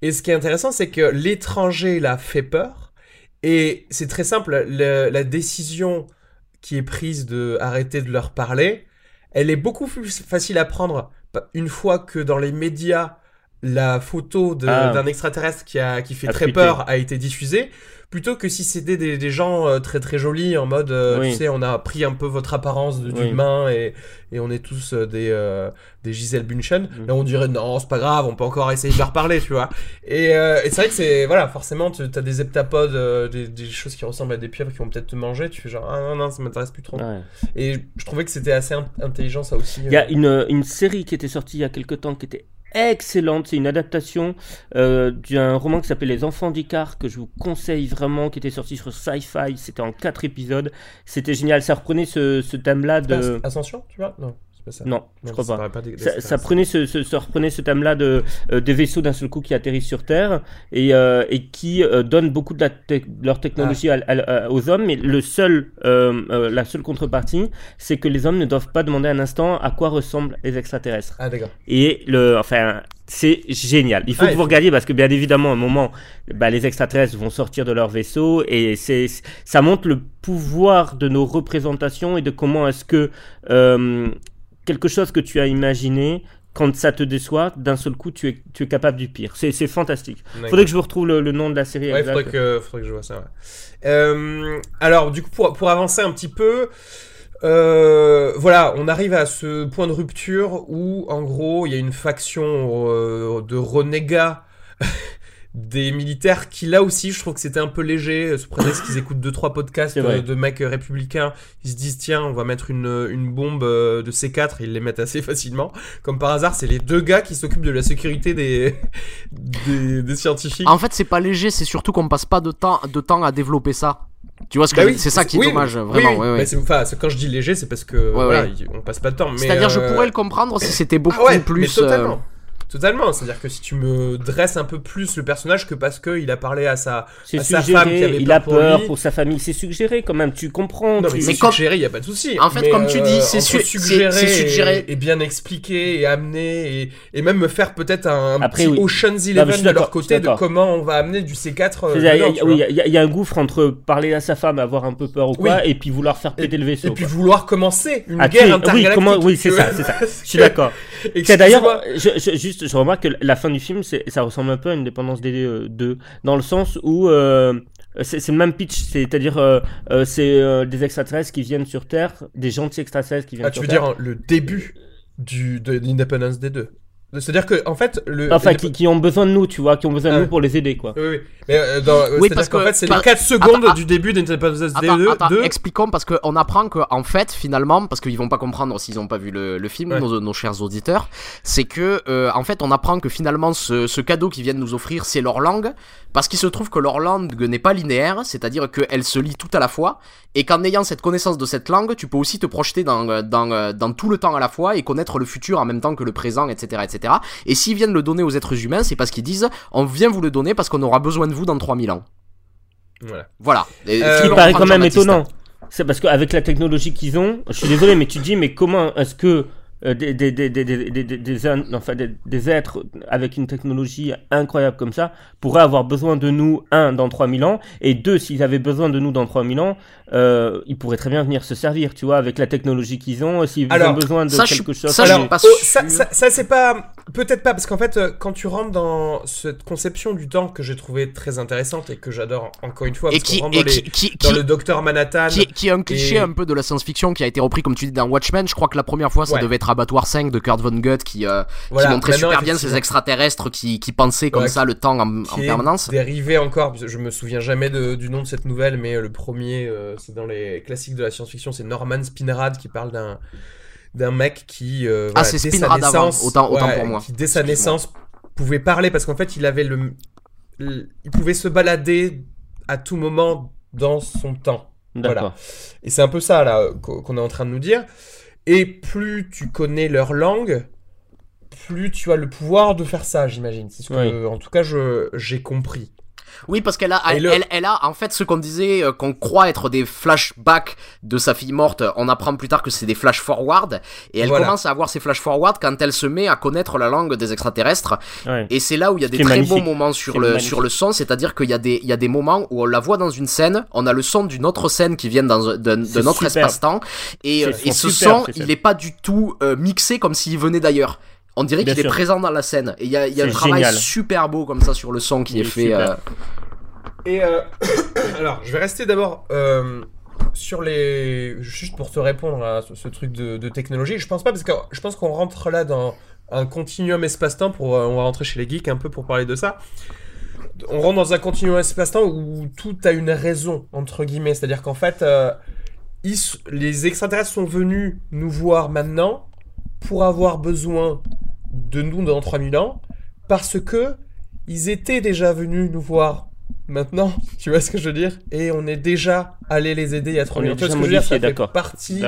Et ce qui est intéressant, c'est que l'étranger là fait peur. Et c'est très simple, le- la décision qui est prise de arrêter de leur parler, elle est beaucoup plus facile à prendre une fois que dans les médias, la photo Ah. d'un extraterrestre qui, a, qui fait A très tweeté. peur a été diffusée, plutôt que si c'était des, des gens euh, très très jolis en mode, euh, Oui. tu sais, on a pris un peu votre apparence de- Oui. d'humain et, et on est tous euh, des, euh, des Gisèle Bunchen. Là, on dirait non, c'est pas grave, on peut encore essayer de leur parler, tu vois. Et, euh, et c'est vrai que c'est, voilà, forcément, tu as des heptapodes, euh, des, des choses qui ressemblent à des pieuvres qui vont peut-être te manger. Tu fais genre, ah non, non, ça m'intéresse plus trop. Ouais. Et je trouvais que c'était assez in- intelligent, ça aussi. Il y a une, une série qui était sortie il y a quelque temps qui était excellente. C'est une adaptation euh, d'un roman qui s'appelle Les Enfants d'Icar que je vous conseille vraiment, qui était sorti sur Sci-Fi. C'était en quatre épisodes. C'était génial. Ça reprenait ce, thème-là de. Ascension, tu vois? Non, pas ça. Non, je crois pas. Ça, prenait ce, ce- ça reprenait ce thème-là de euh, des vaisseaux d'un seul coup qui atterrissent sur Terre et, euh, et qui euh, donnent beaucoup de, la leur technologie à- à- aux hommes. Mais le seul, la seule contrepartie, c'est que les hommes ne doivent pas demander un instant à quoi ressemblent les extraterrestres. Ah, d'accord. Et le, enfin, c'est génial. Il faut Ah, que vous regardiez parce que bien évidemment, à un moment, bah, les extraterrestres vont sortir de leur vaisseau et c'est, ça montre le pouvoir de nos représentations et de comment est-ce que euh, quelque chose que tu as imaginé, quand ça te déçoit, d'un seul coup, tu es, tu es capable du pire. C'est, c'est fantastique. Faudrait que je vous retrouve le, le nom de la série. Ouais, faudrait que, faudrait que je vois ça. ouais. Euh, alors, du coup, pour, pour avancer un petit peu, euh, voilà, on arrive à ce point de rupture où, en gros, il y a une faction euh, de renégats des militaires qui, là aussi, je trouve que c'était un peu léger, euh, sous prétexte qu'ils écoutent deux trois podcasts euh, de mecs euh, républicains. Ils se disent, tiens, on va mettre une, une bombe euh, de C4 et ils les mettent assez facilement. Comme par hasard, c'est les deux gars qui s'occupent de la sécurité des, des, des scientifiques. En fait, c'est pas léger, c'est surtout qu'on passe pas de temps, de temps à développer ça. Tu vois ce que Bah je- oui, c'est ça qui est oui, dommage, oui, vraiment. oui. ouais, ouais. Bah, quand je dis léger, c'est parce que voilà, ouais. il- on passe pas de temps. mais, C'est-à-dire, je euh, pourrais le comprendre si c'était beaucoup ah ouais, plus. mais euh, totalement. Totalement, c'est-à-dire que si tu me dresses un peu plus le personnage que parce qu'il a parlé à sa, C'est à sa femme qui avait il peur a pour peur lui. pour sa famille. C'est suggéré quand même, tu comprends. Non, tu- mais, Mais c'est comme- suggéré, il y a pas de souci. En fait, Mais, comme tu dis, euh, c'est su- suggéré, c'est suggéré. Et, et bien expliqué et amené et, et même me faire peut-être un, Après, petit oui. Ocean's Eleven de leur côté de comment on va amener du C4. euh, C'est-à-dire, dedans, il y a- tu oui, y, y a un gouffre entre parler à sa femme, avoir un peu peur ou quoi, Oui. et puis vouloir faire péter le vaisseau. Et puis quoi. vouloir commencer une Ah, guerre intergalactique. oui, c'est ça, c'est ça. Je suis d'accord. D'ailleurs, je- juste, je remarque que la fin du film, ça ressemble un peu à une dépendance des euh, deux, dans le sens où euh, c'est, le même pitch, c'est-à-dire euh, euh, c'est euh, des extraterrestres qui viennent sur Terre, des gentils extraterrestres qui viennent Ah, tu sur veux Terre. dire hein, le début du, de l'Independence des deux C'est-à-dire que, en fait, le. Enfin, qui, qui ont besoin de nous, tu vois, qui ont besoin de Ah nous pour les aider, quoi. Oui, oui. Mais euh, dans- euh, Oui, c'est-à-dire parce qu'en que- fait, c'est par- les 4 secondes attends, du début d'Independence Day Attends, 2. attends, deux. expliquons parce qu'on apprend que en fait finalement parce qu'ils vont pas comprendre s'ils ont pas vu le, le film Ouais. nos, nos chers auditeurs c'est que euh, en fait on apprend que finalement ce, ce cadeau qu'ils viennent nous offrir c'est leur langue parce qu'il se trouve que leur langue n'est pas linéaire c'est-à-dire qu'elle se lit tout à la fois et qu'en ayant cette connaissance de cette langue tu peux aussi te projeter dans, dans, dans tout le temps à la fois et connaître le futur en même temps que le présent etc etc et s'ils viennent le donner aux êtres humains c'est parce qu'ils disent on vient vous le donner parce qu'on aura besoin de vous dans 3000 ans Voilà. voilà Et Euh, ce qui paraît quand même étonnant. C'est parce qu'avec la technologie qu'ils ont, je suis désolé, mais tu te dis, mais comment est-ce que des, des, des, des, des, des, des, des ânes- enfin, des, des êtres avec une technologie incroyable comme ça pourraient avoir besoin de nous, un, dans 3000 ans, et deux, s'ils avaient besoin de nous dans 3000 ans, euh, ils pourraient très bien venir se servir, tu vois, avec la technologie qu'ils ont, s'ils Alors, ont besoin de ça, quelque chose. ça, Alors, oh, ça, ça, ça, c'est pas. Peut-être pas, parce qu'en fait, euh, quand tu rentres dans cette conception du temps que j'ai trouvé très intéressante et que j'adore encore une fois, et parce qu'on qui, rentre et dans, les- qui, qui, dans qui- le Docteur Manhattan. qui, qui est un cliché et- un peu de la science-fiction qui a été repris comme tu dis dans Watchmen. Je crois que la première fois ça Ouais. devait être Abattoir 5 de Kurt Vonnegut qui, euh, Voilà, qui montrait maintenant, super bien ces extraterrestres qui, qui pensaient comme Ouais, ça le temps en, en qui est permanence. dérivé encore, je me souviens jamais de- du nom de cette nouvelle, mais euh, le premier, euh, c'est dans les classiques de la science-fiction, c'est Norman Spinrad qui parle d'un d'un mec qui, euh, Ah, voilà, c'est dès sa Spinrad avant, naissance, autant- autant ouais, pour moi. qui dès sa naissance pouvait parler parce qu'en fait il avait le, le- il pouvait se balader à tout moment dans son temps. D'accord. Et c'est un peu ça là qu'o- qu'on est en train de nous dire. Et plus tu connais leur langue, plus tu as le pouvoir de faire ça, j'imagine. C'est ce que, Oui. en tout cas, j'ai compris. Oui, parce qu'elle a, elle, le- elle, elle a, en fait, ce qu'on disait, euh, qu'on croit être des flashbacks de sa fille morte, on apprend plus tard que c'est des flash forward, et elle Voilà. commence à avoir ces flash forward quand elle se met à connaître la langue des extraterrestres, Ouais. et c'est là où il y a des très magnifique. beaux moments sur le, magnifique. sur le son, c'est-à-dire qu'il y a des, il y a des moments où on la voit dans une scène, on a le son d'une autre scène qui vient d'un d'un autre espace-temps, et, euh, et ce son, il est pas du tout euh, mixé comme s'il venait d'ailleurs. On dirait qu'il est présent dans la scène. Et il y a, il y a un travail génial. super beau comme ça sur le son qui Il est est fait. euh, Et euh, alors, je vais rester d'abord euh, sur les. Juste pour te répondre à ce, ce truc de, de technologie. Je pense pas, parce que je pense qu'on rentre là dans un continuum espace-temps. Pour, on va rentrer chez les geeks un peu pour parler de ça. On rentre dans un continuum espace-temps où tout a une raison, entre guillemets. C'est-à-dire qu'en fait, euh, ils les extraterrestres sont venus nous voir maintenant pour avoir besoin de nous dans 3000 ans parce que ils étaient déjà venus nous voir maintenant, tu vois ce que je veux dire? Et on est déjà allé les aider il y a 3000 On ans. Tu vois ce que je veux dire? Ça fait partie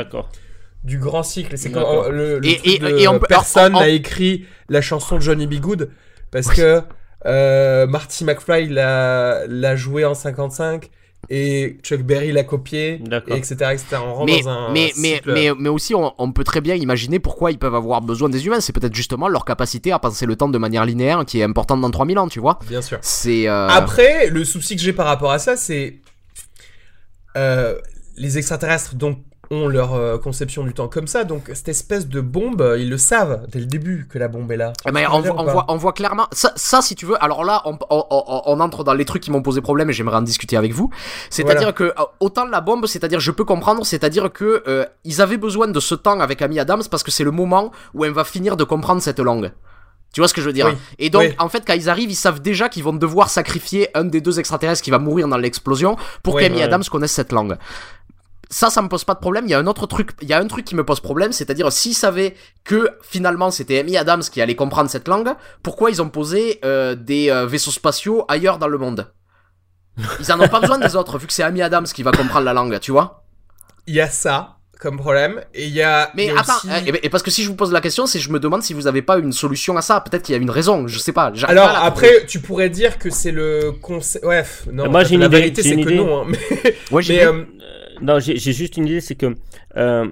du grand cycle. C'est quand le, le Et- truc et- de et on peut- personne n'a écrit la chanson de Johnny B. Good parce que euh, Marty McFly l'a l'a joué en 55 et Chuck Berry l'a copié, et etc., etc. On rentre Mais, dans un mais, mais, cycle. mais, mais aussi, on, on peut très bien imaginer pourquoi ils peuvent avoir besoin des humains. C'est peut-être justement leur capacité à penser le temps de manière linéaire qui est importante dans 3000 ans, tu vois. bien sûr. C'est. euh, Après, le souci que j'ai par rapport à ça, c'est euh, les extraterrestres donc ont leur euh, conception du temps comme ça, donc cette espèce de bombe, euh, ils le savent dès le début que la bombe est là. Eh ben, on, voit, on, dire ou voit, pas on voit clairement ça, ça si tu veux alors là on, on, on- on entre dans les trucs qui m'ont posé problème et j'aimerais en discuter avec vous c'est à dire que euh, autant la bombe c'est à dire je peux comprendre c'est à dire que euh, ils avaient besoin de ce temps avec Amy Adams parce que c'est le moment où elle va finir de comprendre cette langue tu vois ce que je veux dire? Oui. Et donc, Oui. en fait, quand ils arrivent, ils savent déjà qu'ils vont devoir sacrifier un des deux extraterrestres qui va mourir dans l'explosion pour Oui, qu'Amy ouais. Adams connaisse cette langue. Ça, ça me pose pas de problème. Il y a un autre truc, il y a un truc qui me pose problème, c'est-à-dire s'ils savaient que finalement c'était Amy Adams qui allait comprendre cette langue, pourquoi ils ont posé euh, des euh, vaisseaux spatiaux ailleurs dans le monde? Ils en ont pas besoin des autres, vu que c'est Amy Adams qui va comprendre la langue, tu vois? Il y a ça comme problème, et il y a. Mais il y a attends, aussi- et, et parce que si je vous pose la question, c'est je me demande si vous avez pas une solution à ça. Peut-être qu'il y a une raison, je sais pas. Alors pas après, tu pourrais dire que c'est le concept. Ouais, non. Moi, en fait, j'ai une la idée, vérité, c'est que idée. non. hein, Mais, trouver. Ouais, j'ai mais, vu. euh, Non, j'ai juste une idée, c'est que euh,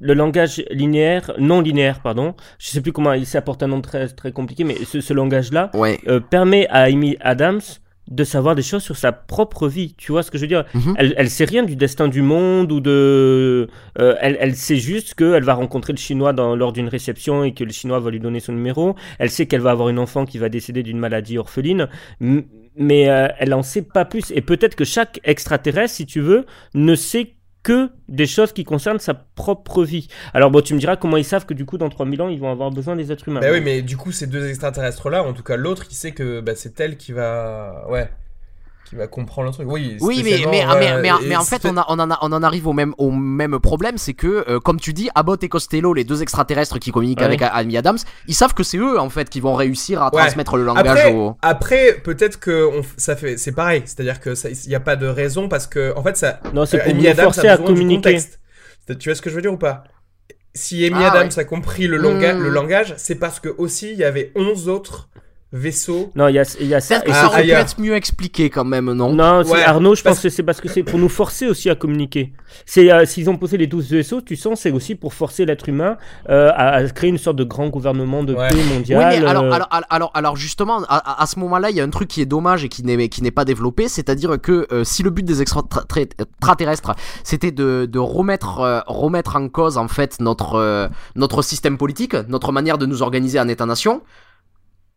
le langage linéaire, non linéaire, pardon, je sais plus comment, il s'apporte un nom très, très compliqué, mais ce, ce langage-là Ouais. euh, permet à Amy Adams de savoir des choses sur sa propre vie. Tu vois ce que je veux dire? Mhm. elle, elle sait rien du destin du monde ou de. euh, elle, elle sait juste qu'elle va rencontrer le chinois dans, lors d'une réception et que le chinois va lui donner son numéro. Elle sait qu'elle va avoir une enfant qui va décéder d'une maladie orpheline. M- Mais euh, elle en sait pas plus. Et peut-être que chaque extraterrestre, si tu veux, ne sait que des choses qui concernent sa propre vie. Alors bon, tu me diras comment ils savent que du coup dans 3000 ans ils vont avoir besoin des êtres humains. Bah oui, mais du coup, ces deux extraterrestres-là, en tout cas l'autre, il sait que bah, c'est elle qui va. Ouais. Qui va comprendre le truc. Oui, Oui, mais, spécialement, mais, ouais, mais, mais, et mais en fait, on, a, on, en a- on en arrive au même, au même problème, c'est que, euh, comme tu dis, Abbott et Costello, les deux extraterrestres qui communiquent Ouais. avec Amy Adams, ils savent que c'est eux, en fait, qui vont réussir à Ouais. transmettre le langage Après, au... après peut-être que on ça fait, c'est pareil. C'est-à-dire que il n'y a pas de raison parce que, en fait, ça. Non, c'est euh, pour Amy Adams a à communiquer. Tu vois ce que je veux dire ou pas? Si Amy Ah, Adams ouais. a compris le, longa- Hmm. le langage, c'est parce que aussi il y avait 11 autres vaisseaux. Non, il y a, y a ça. Et ça aurait pu être mieux expliqué quand même, non Non, Ouais, Arnaud, je parce- pense que c'est parce que c'est pour nous forcer aussi à communiquer. C'est euh, s'ils ont posé les 12 vaisseaux, tu sens, c'est aussi pour forcer l'être humain euh, à, à créer une sorte de grand gouvernement de Ouais. paix Oui, mondiale. mais alors, euh, alors, alors, justement, à, à- à ce moment-là, il y a un truc qui est dommage et qui n'est, qui n'est pas développé, c'est-à-dire que euh, si le but des extraterrestres, c'était de, de remettre, euh, remettre en cause, en fait, notre, euh, notre système politique, notre manière de nous organiser en État-nation,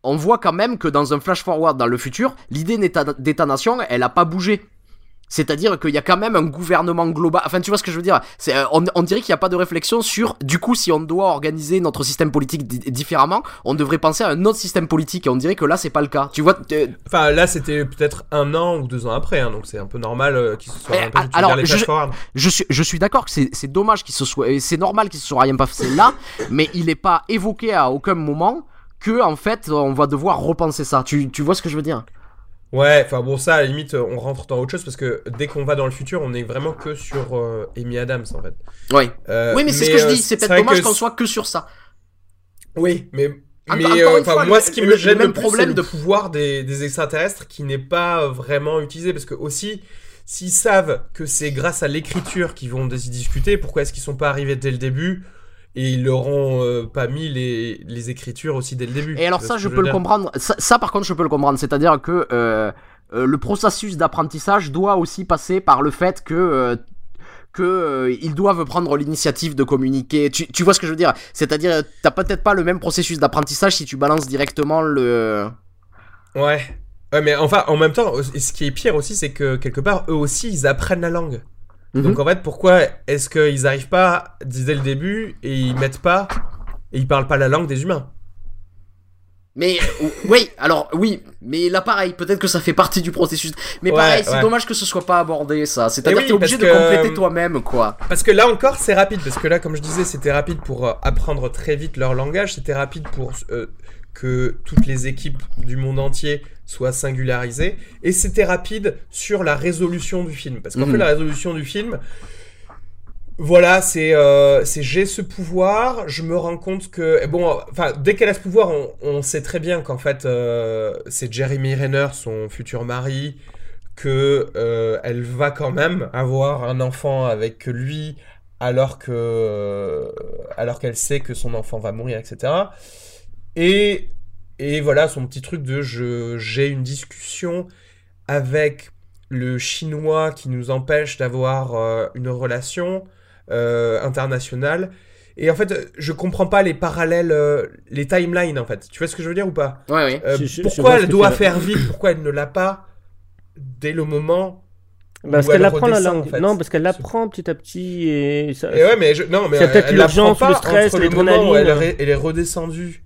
on voit quand même que dans un flash-forward dans le futur, l'idée d'État- d'État-nation, elle a pas bougé. C'est-à-dire qu'il y a quand même un gouvernement global. Enfin, tu vois ce que je veux dire? Euh, on, on dirait qu'il n'y a pas de réflexion sur, du coup, si on doit organiser notre système politique di- différemment, on devrait penser à un autre système politique. Et on dirait que là, c'est pas le cas. Tu vois euh, Enfin, là, c'était peut-être un an ou deux ans après, hein, donc c'est un peu normal euh, qu'ils se soient un peu alors, les je- suis, je suis d'accord que c'est, dommage qu'il se soit, et c'est normal qu'il se soit rien passé là, mais il n'est pas évoqué à aucun moment que, en fait, on va devoir repenser ça. Tu, tu vois ce que je veux dire? Ouais, enfin bon, ça, à la limite, on rentre dans autre chose parce que dès qu'on va dans le futur, on est vraiment que sur euh, Amy Adams en fait. Oui. Euh, oui, mais c'est ce que je euh, dis. C'est peut-être dommage qu'on soit que sur ça. Oui, mais Mais euh, fois, moi, le- ce qui le- me le gêne même le plus, problème le de- pouvoir des, des extraterrestres qui n'est pas vraiment utilisé. Parce que aussi, s'ils savent que c'est grâce à l'écriture qu'ils vont y discuter, pourquoi est-ce qu'ils sont pas arrivés dès le début et ils leur ont euh, pas mis les, les écritures aussi dès le début Et alors ça, je peux le comprendre. Ça, ça, par contre, je peux le comprendre. C'est-à-dire que euh, euh, le processus d'apprentissage doit aussi passer par le fait que que euh, ils doivent prendre l'initiative de communiquer. Tu, tu vois ce que je veux dire? C'est-à-dire, t'as peut-être pas le même processus d'apprentissage si tu balances directement le. Ouais. Ouais, mais enfin, en même temps, ce qui est pire aussi, c'est que quelque part, eux aussi, ils apprennent la langue. Mhm. Donc en fait, pourquoi est-ce qu'ils arrivent pas dès le début et ils mettent pas et ils parlent pas la langue des humains? Mais euh, oui, alors oui, mais là pareil, peut-être que ça fait partie du processus. Mais Ouais, pareil, c'est ouais. dommage que ce soit pas abordé ça. C'est-à-dire oui, que t'es obligé de compléter toi-même quoi. Parce que là encore, c'est rapide. Parce que là, comme je disais, c'était rapide pour euh, apprendre très vite leur langage. C'était rapide pour euh, que toutes les équipes du monde entier soient singularisées. Et c'était rapide sur la résolution du film. Parce qu'en Mhm. fait, la résolution du film, voilà, c'est euh, j'ai ce pouvoir. Je me rends compte que bon, enfin, dès qu'elle a ce pouvoir, on, on sait très bien qu'en fait, euh, c'est Jeremy Renner, son futur mari, que euh, elle va quand même avoir un enfant avec lui alors que alors qu'elle sait que son enfant va mourir etc et et voilà son petit truc de je j'ai une discussion avec le chinois qui nous empêche d'avoir euh, une relation euh, internationale et en fait je comprends pas les parallèles euh, les timelines en fait tu vois ce que je veux dire ou pas? Ouais, ouais. Euh, Je- je- je pourquoi elle doit faire vite Pourquoi elle ne l'a pas dès le moment Parce où qu'elle elle apprend la langue. en fait Non, parce qu'elle l'apprend petit à petit et ça. Et ouais, mais je- non, mais C'est elle, peut-être elle l'urgence, le stress, elle, l'adrénaline. est- elle est redescendue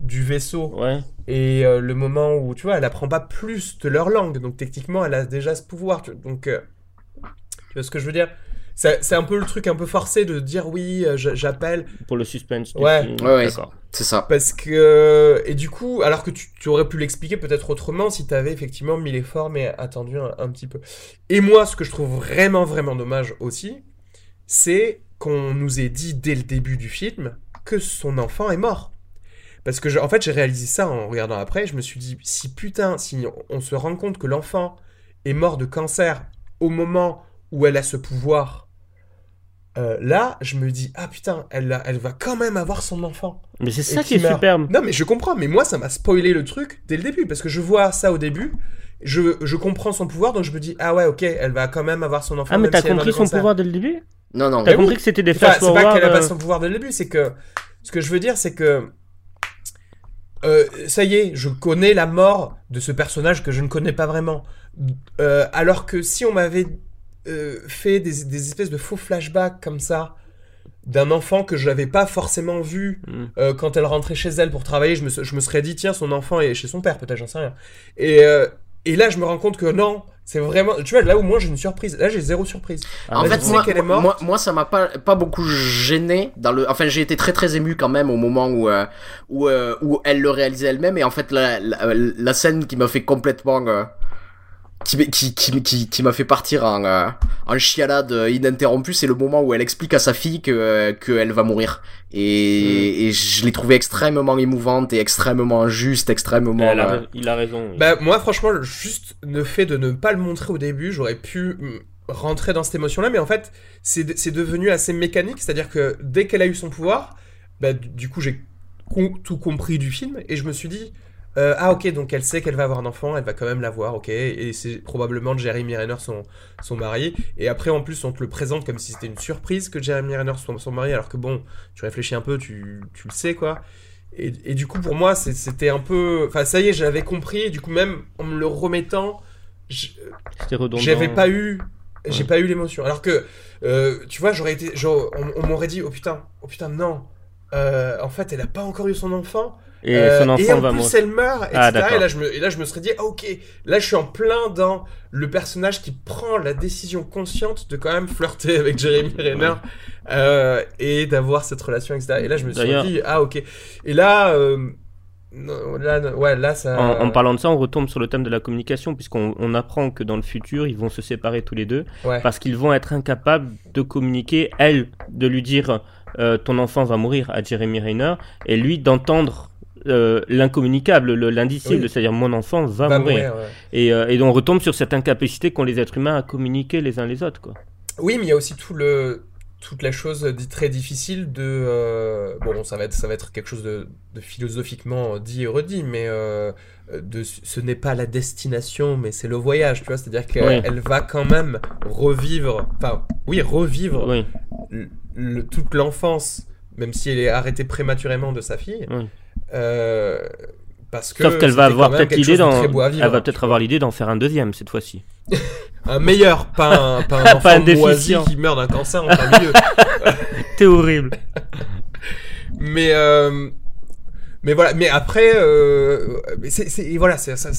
du vaisseau Ouais. et euh, le moment où tu vois, elle apprend pas plus de leur langue. Donc techniquement, elle a déjà ce pouvoir. tu- Donc, euh, tu vois ce que je veux dire? C'est c'est un peu le truc un peu forcé de dire oui, euh, j'appelle. Pour le suspense. du Ouais. film. Ouais. C'est ça. Parce que. Et du coup, alors que tu, tu aurais pu l'expliquer peut-être autrement si tu avais effectivement mis les formes et attendu un, un petit peu. Et moi, ce que je trouve vraiment, vraiment dommage aussi, c'est qu'on nous ait dit dès le début du film que son enfant est mort. Parce que, je- en fait, j'ai réalisé ça en regardant après. Je me suis dit, si putain, si on, se rend compte que l'enfant est mort de cancer au moment où elle a ce pouvoir, euh, là, je me dis, ah putain, elle, elle va quand même avoir son enfant. Mais c'est ça qui est meurt. superbe. Non, mais je comprends, mais moi, ça m'a spoilé le truc dès le début, parce que je vois ça au début, je, je comprends son pouvoir, donc je me dis, ah ouais, ok, elle va quand même avoir son enfant. Ah, mais t'as si compris son cancer. pouvoir dès le début? Non, non. T'as compris oui. que c'était des Enfin, c'est pas qu'elle a pas euh, son pouvoir dès le début, c'est que ce que je veux dire, c'est que euh, ça y est, je connais la mort de ce personnage que je ne connais pas vraiment. Euh, alors que si on m'avait euh, fait des, des espèces de faux flashbacks comme ça d'un enfant que je n'avais pas forcément vu Mm. euh, quand elle rentrait chez elle pour travailler, je me, je me serais dit tiens son enfant est chez son père peut-être j'en sais rien. Et, et là je me rends compte que non, c'est vraiment tu vois là au moins j'ai une surprise. Là j'ai zéro surprise. Ah, en Là, fait, moi, qu'elle est morte. moi, moi, ça m'a pas, pas beaucoup gêné dans le. Enfin, j'ai été très très ému quand même au moment où euh, où, euh, où elle le réalisait elle-même et en fait la la, la scène qui m'a fait complètement euh, qui qui qui, qui m'a fait partir en euh, en chialade ininterrompue, c'est le moment où elle explique à sa fille que euh, qu'elle va mourir et, et je l'ai trouvé extrêmement émouvante et extrêmement juste, extrêmement. Elle a euh, Il a raison. oui. Bah moi franchement juste le fait de ne pas le montrer au début, j'aurais pu mm, rentrer dans cette émotion là, mais en fait c'est c'est devenu assez mécanique, c'est-à-dire que dès qu'elle a eu son pouvoir, bah du coup j'ai tout compris du film et je me suis dit euh, ah ok donc elle sait qu'elle va avoir un enfant, elle va quand même l'avoir, ok et c'est probablement Jeremy Renner son son mari et après en plus on te le présente comme si c'était une surprise que Jeremy Renner soit son mari alors que bon tu réfléchis un peu tu, tu le sais quoi et, et du coup, pour moi, c'était un peu. Enfin, ça y est, j'avais compris. Et du coup, même en me le remettant, j'avais pas eu. J'ai pas eu l'émotion. Alors que, euh, tu vois, j'aurais été. Genre, on, on m'aurait dit, oh putain, oh putain, non. Euh, en fait, elle a pas encore eu son enfant. Et Euh, son enfant et en va plus, mourir. elle meurt, etc. Ah, d'accord. et, là, je me, et là, je me serais dit, ah, ok, là, je suis en plein dans le personnage qui prend la décision consciente de quand même flirter avec Jeremy Renner euh, et d'avoir cette relation, etc. Et là, je me suis dit, ah, ok. Et là, euh, non, là, non, ouais, là, ça. En, en parlant de ça, on retombe sur le thème de la communication, puisqu'on on apprend que dans le futur, ils vont se séparer tous les deux, Ouais. parce qu'ils vont être incapables de communiquer, elle, de lui dire euh, ton enfant va mourir à Jeremy Renner, et lui d'entendre euh, l'incommunicable, le- l'indicible, Oui. c'est-à-dire mon enfant va, Va mourir. mourir, ouais. Et, euh, et donc on retombe sur cette incapacité qu'ont les êtres humains à communiquer les uns les autres. Quoi. Oui, mais il y a aussi tout le, toute la chose très difficile de. euh, bon, ça va, être, ça va être quelque chose de, de philosophiquement dit et redit, mais euh, de, ce n'est pas la destination, mais c'est le voyage, tu vois. C'est-à-dire qu'elle Oui. va quand même revivre. Enfin, oui, revivre Oui. le- le- toute l'enfance, même si elle est arrêtée prématurément de sa fille. Oui. Euh, parce que Sauf qu'elle va avoir peut-être l'idée d'en, elle va peut-être avoir l'idée d'en faire un deuxième cette fois-ci. Un meilleur, pas un, pas un Pas enfant un moisi déficient. qui meurt d'un cancer en plein milieu. T'es horrible. Mais euh, mais voilà, mais après, euh, c'est, voilà, c'est ça.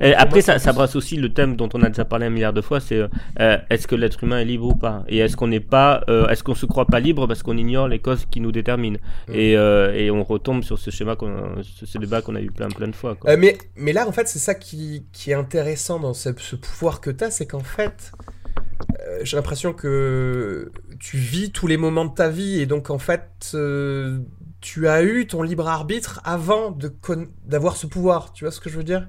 Et après, ça, ça brasse aussi le thème dont on a déjà parlé un milliard de fois, c'est euh, est-ce que l'être humain est libre ou pas? Et est-ce qu'on n'est pas, euh, est-ce qu'on se croit pas libre parce qu'on ignore les causes qui nous déterminent? Mm. et, euh, et on retombe sur ce schéma, ce, ce débat qu'on a eu plein plein de fois. Quoi. Euh, mais, mais là, en fait, c'est ça qui, qui est intéressant dans ce, ce pouvoir que tu as, c'est qu'en fait, euh, j'ai l'impression que tu vis tous les moments de ta vie et donc, en fait, euh, tu as eu ton libre arbitre avant d'avoir ce pouvoir. Tu vois ce que je veux dire?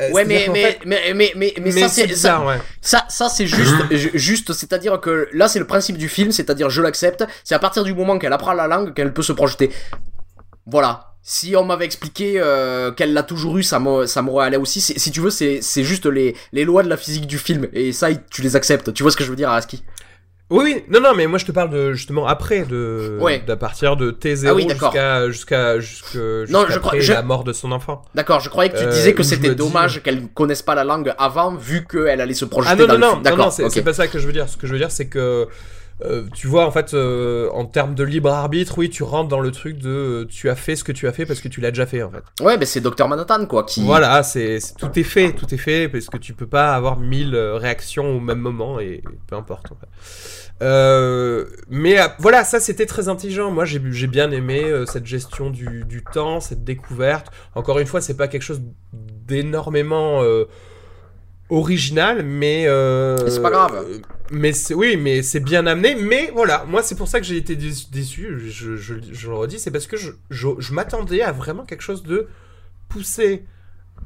Euh, Ouais, mais, mais, fait- mais, mais, mais, mais, mais ça, c'est ça, ouais. ça, ça, c'est juste, ju- juste, c'est-à-dire que là, c'est le principe du film, c'est-à-dire je l'accepte, c'est à partir du moment qu'elle apprend la langue qu'elle peut se projeter. Voilà. Si on m'avait expliqué euh, qu'elle l'a toujours eu, ça m'aurait allé aussi. Si tu veux, c'est c'est juste les, les lois de la physique du film. Et ça, tu les acceptes. Tu vois ce que je veux dire, Araski? Oui, oui, non, non, mais moi je te parle de justement après, de, Ouais. d'à partir de T0 Ah oui, jusqu'à jusqu'à jusqu'à Non, je je- la mort de son enfant. D'accord, je croyais que tu Euh, disais que c'était dis- dommage qu'elle connaisse pas la langue avant, vu qu'elle allait se projeter Ah non, dans non, le non, film. non, non, D'accord, c'est ok. c'est pas ça que je veux dire. Ce que je veux dire, c'est que euh, tu vois, en fait, euh, en termes de libre arbitre, oui, tu rentres dans le truc de euh, tu as fait ce que tu as fait parce que tu l'as déjà fait, en fait. Ouais, mais c'est Dr Manhattan, quoi, qui... Voilà, c'est tout est fait, tout est fait parce que tu peux pas avoir mille euh, réactions au même moment et peu importe. en fait. Euh, mais voilà, ça c'était très intelligent. Moi j'ai bien aimé euh, cette gestion du, du temps, cette découverte. Encore une fois, c'est pas quelque chose d'énormément euh, original, mais euh, Mais c'est pas grave. Mais oui, mais c'est bien amené. Mais voilà, moi c'est pour ça que j'ai été déçu. Je, je, je le redis, c'est parce que je, m'attendais à vraiment quelque chose de poussé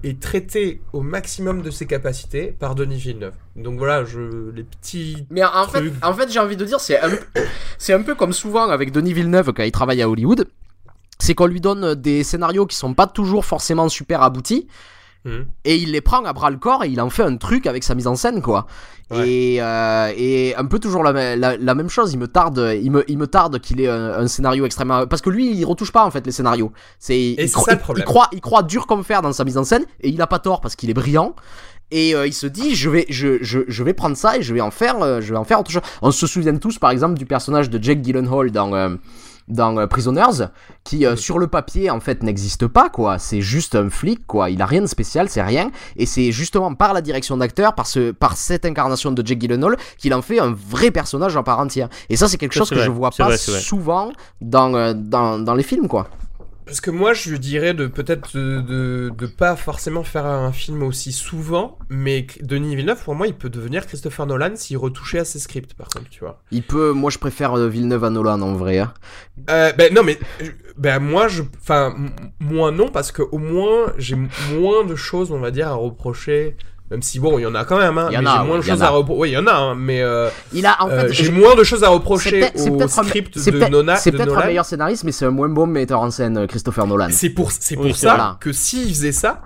et traité au maximum de ses capacités par Denis Villeneuve. Donc voilà, je les petits. Mais en fait, trucs. en fait j'ai envie de dire, c'est un, c'est un peu comme souvent avec Denis Villeneuve quand il travaille à Hollywood. C'est qu'on lui donne des scénarios qui sont pas toujours forcément super aboutis. Mhm. Et il les prend à bras le corps et il en fait un truc avec sa mise en scène, quoi. Ouais. Et, euh, et un peu toujours la, la, la même chose. Il me tarde, il me, il me tarde qu'il ait un, un scénario extrêmement. Parce que lui, il retouche pas en fait les scénarios. C'est, il, croit, il croit dur comme fer dans sa mise en scène et il a pas tort parce qu'il est brillant. Et euh, il se dit, je vais, je, je, je vais prendre ça et je vais en faire, euh, je vais en faire autre chose. On se souvient tous, par exemple, du personnage de Jake Gyllenhaal dans, dans euh, Prisoners, qui euh, sur le papier en fait n'existe pas, quoi. C'est juste un flic, quoi. Il a rien de spécial, c'est rien. Et c'est justement par la direction d'acteur, par ce, par cette incarnation de Jake Gyllenhaal, qu'il en fait un vrai personnage en part entière. Et ça, c'est quelque chose que vrai. je vois pas vrai, souvent dans, euh, dans, dans les films, quoi. Parce que moi, je dirais de peut-être de, de, de pas forcément faire un film aussi souvent, mais Denis Villeneuve, pour moi, il peut devenir Christopher Nolan s'il retouchait à ses scripts, par contre, tu vois. Il peut, moi je préfère euh, Villeneuve à Nolan en vrai. hein. Euh, ben non, mais ben moi, je, enfin, moi non, parce que au moins, j'ai moins de choses, on va dire, à reprocher. Même si bon, il y en a quand même, hein, Il y en a, j'ai moins de il y en choses a. à reprocher. Oui, il y en a, hein, mais euh, Il a en euh, fait. j'ai je- moins de choses à reprocher au peut-être un- script c'est de, peut-être- Nona, C'est de peut-être un Nolan. meilleur scénariste, mais c'est un moins bon metteur en scène, euh, Christopher Nolan. C'est pour, c'est pour Oui, ça vrai. que s'il faisait ça,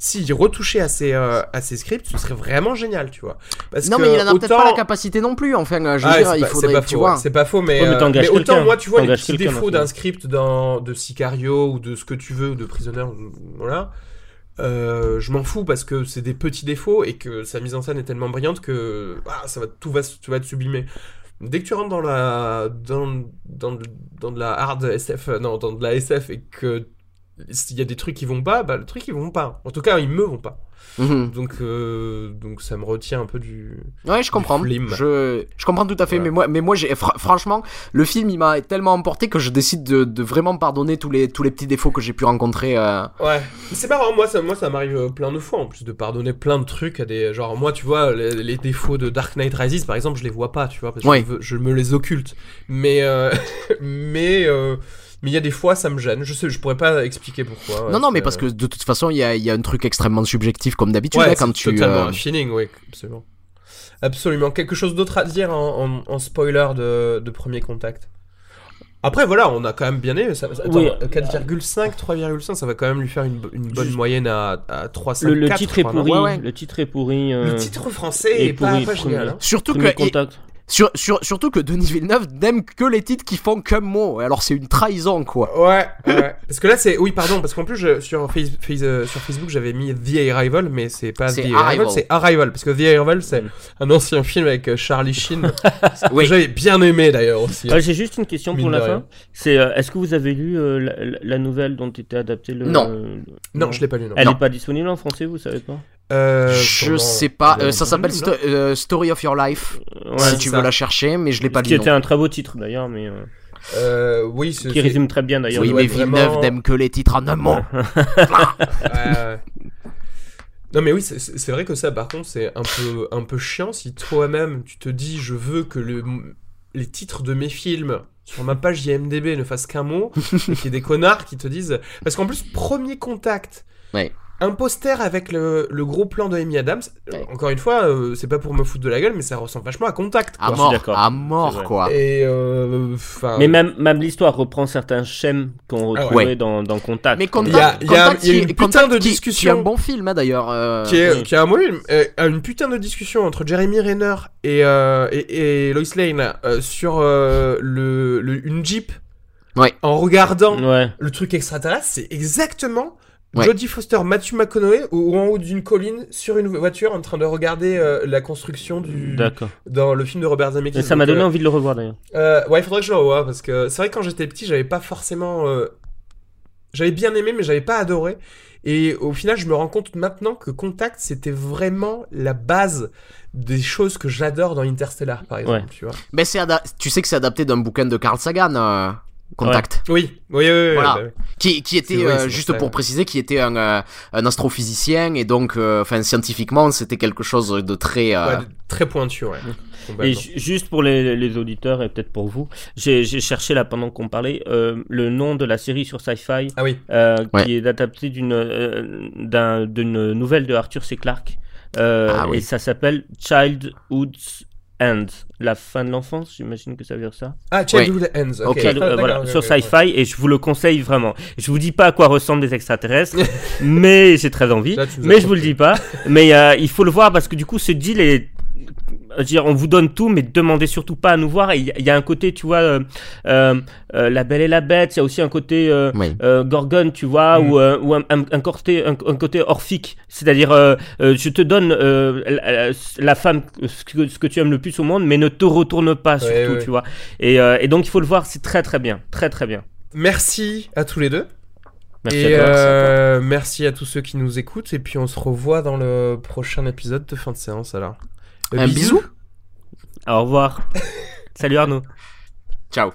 s'il retouchait à ses, euh, à ses scripts, ce serait vraiment génial, tu vois. Parce Non, que mais il en a peut-être pas la capacité non plus. Enfin, je veux Ah, dire, il pas- faudrait, c'est pas tu faux, vois. C'est pas faux, mais, Ouais, mais autant moi, tu vois, les petits défauts d'un script dans, de Sicario ou de ce que tu veux, ou de Prisoner, voilà. Euh, je m'en fous parce que c'est des petits défauts et que sa mise en scène est tellement brillante que ah, ça va tout va tu vas te sublimer. Dès que tu rentres dans la dans dans, dans de la hard SF euh, non dans de la SF et que s'il y a des trucs qui vont pas, bah le truc ils vont pas. En tout cas, ils me vont pas. Mhm. Donc euh, donc ça me retient un peu du Ouais, je comprends. Je, je comprends tout à fait, Voilà. mais moi, mais moi, j'ai, fr- franchement, le film, il m'a tellement emporté que je décide de, de vraiment pardonner tous les, tous les petits défauts que j'ai pu rencontrer. euh. Ouais, c'est marrant, moi ça, moi ça m'arrive euh, plein de fois en plus de pardonner plein de trucs à des. Genre, moi tu vois, les, les défauts de Dark Knight Rises par exemple, je les vois pas, tu vois, parce que Ouais. je, veux- je me les occulte. Mais, euh, mais Mais il y a des fois, ça me gêne. Je sais, je pourrais pas expliquer pourquoi. Non, non, mais parce que de toute façon, il y a, il y a un truc extrêmement subjectif comme d'habitude Ouais, hein, quand c'est tu. totalement euh, un feeling, oui, absolument. Absolument. Quelque chose d'autre à dire en, en- en spoiler de, de premier contact? Après, voilà, on a quand même bien aimé. Oui. 4,5, 3,5, ça va quand même lui faire une, une bonne moyenne à, à 3,5. Le, le titre est pourri. Ouais, ouais. Le titre est pourri. euh, Le titre français est pourri, pas génial. hein. Surtout que, Premier et- contact. Sur, sur- surtout que Denis Villeneuve n'aime que les titres qui font qu'un mot. Alors c'est une trahison, quoi. Ouais, ouais. Parce que là, c'est. Oui, pardon, parce qu'en plus, je- sur, Face- Face- euh, sur Facebook, j'avais mis The Arrival, mais c'est pas The Arrival. Arrival, c'est Arrival. Parce que The Arrival, c'est Mm. un ancien film avec euh, Charlie Sheen. Oui. que j'avais bien aimé d'ailleurs aussi. Ah, J'ai juste une question pour la fin. C'est euh, est-ce que vous avez lu euh, la, nouvelle dont était adapté le Non. euh, Non, je l'ai pas lu, non. Elle n'est pas disponible en français, vous savez pas? Euh, Je pendant- sais pas. euh, ça s'appelle Sto- euh, Story of Your Life. Ouais, si tu ça. veux la chercher, mais je l'ai pas Qui lu. était non. un très beau titre d'ailleurs, mais euh, Euh, oui, c'est. qui résume très bien d'ailleurs. Oui, mais Villeneuve vraiment- n'aime que les titres en un mot. Non mais oui, c'est- vrai que ça, par contre, c'est un peu, un peu chiant si toi-même tu te dis je veux que le, les titres de mes films sur ma page IMDb ne fassent qu'un mot et qu'il y ait des connards qui te disent parce qu'en plus premier contact. Ouais. Un poster avec le, le gros plan de Amy Adams. Ouais. Encore une fois, euh, c'est pas pour me foutre de la gueule, mais ça ressemble vachement à Contact. À quoi. mort, à mort, quoi. Et euh. Mais même, même l'histoire reprend certains schèmes qu'on Ah ouais. retrouvait dans, dans Contact. Mais Comme- Il y a- Contact, il y a- Contact, il y a une qui- putain Contact de qui- discussion. Qui est un bon film, hein, d'ailleurs. euh, qui est, oui. qui est un, oui, euh, une putain de discussion entre Jeremy Renner et, euh, et, et Lois Lane euh, sur euh, le, le- une Jeep Ouais. en regardant Ouais. le truc extraterrestre. C'est exactement Ouais. Jodie Foster, Matthew McConaughey ou en haut d'une colline sur une voiture en train de regarder euh, la construction du D'accord. dans le film de Robert Zemeckis. Et ça m'a donné euh, envie de le revoir d'ailleurs. euh, ouais, il faudrait que je le revoie parce que c'est vrai que quand j'étais petit, j'avais pas forcément. euh, J'avais bien aimé, mais j'avais pas adoré. Et au final, je me rends compte maintenant que Contact, c'était vraiment la base des choses que j'adore dans Interstellar, par exemple. Ouais. Tu vois. Mais c'est ada- tu sais que c'est adapté d'un bouquin de Carl Sagan, Contact. Oui, oui, oui. oui, Voilà. bah. Qui, qui était, vrai, euh, juste ça, pour ouais. préciser, qui était un, euh, un astrophysicien et donc, euh, enfin, scientifiquement, c'était quelque chose de très. euh, Ouais, très pointu, ouais. Et juste pour les, les auditeurs et peut-être pour vous, j'ai j'ai cherché là pendant qu'on parlait euh, le nom de la série sur Sci-Fi Ah oui. euh, Ouais. qui est adapté d'une euh, d'un- d'une nouvelle de Arthur C. Clarke Euh, Ah oui. et ça s'appelle Childhood's End, la fin de l'enfance, j'imagine que ça veut dire ça. Ah, Childhood Ends. Ok. Ok. Child- euh, voilà, ok, sur Sci-Fi et je vous le conseille vraiment. Je vous dis pas à quoi ressemblent des extraterrestres, mais j'ai très envie. Là, Mais je vous le dis pas. Mais euh, il faut le voir parce que du coup, ce deal est. je veux dire, on vous donne tout, mais demandez surtout pas à nous voir. Il y, a- il y a un côté, tu vois, euh, euh, euh, La Belle et la Bête. Il y a aussi un côté euh, Oui. euh, Gorgone, tu vois, Mm. ou, euh, ou un, un- un côté, un, un côté orphique. C'est-à-dire, euh, euh, je te donne euh, la, la femme, ce que, ce que tu aimes le plus au monde, mais ne te retourne pas surtout, Ouais, ouais. tu vois. Et, euh, et donc, il faut le voir. C'est très très bien, très très bien. Merci à tous les deux. Merci et à toi. euh, merci à tous ceux qui nous écoutent. Et puis on se revoit dans le prochain épisode de fin de séance alors. Un bisou. Au revoir. Salut Arnaud. Ciao.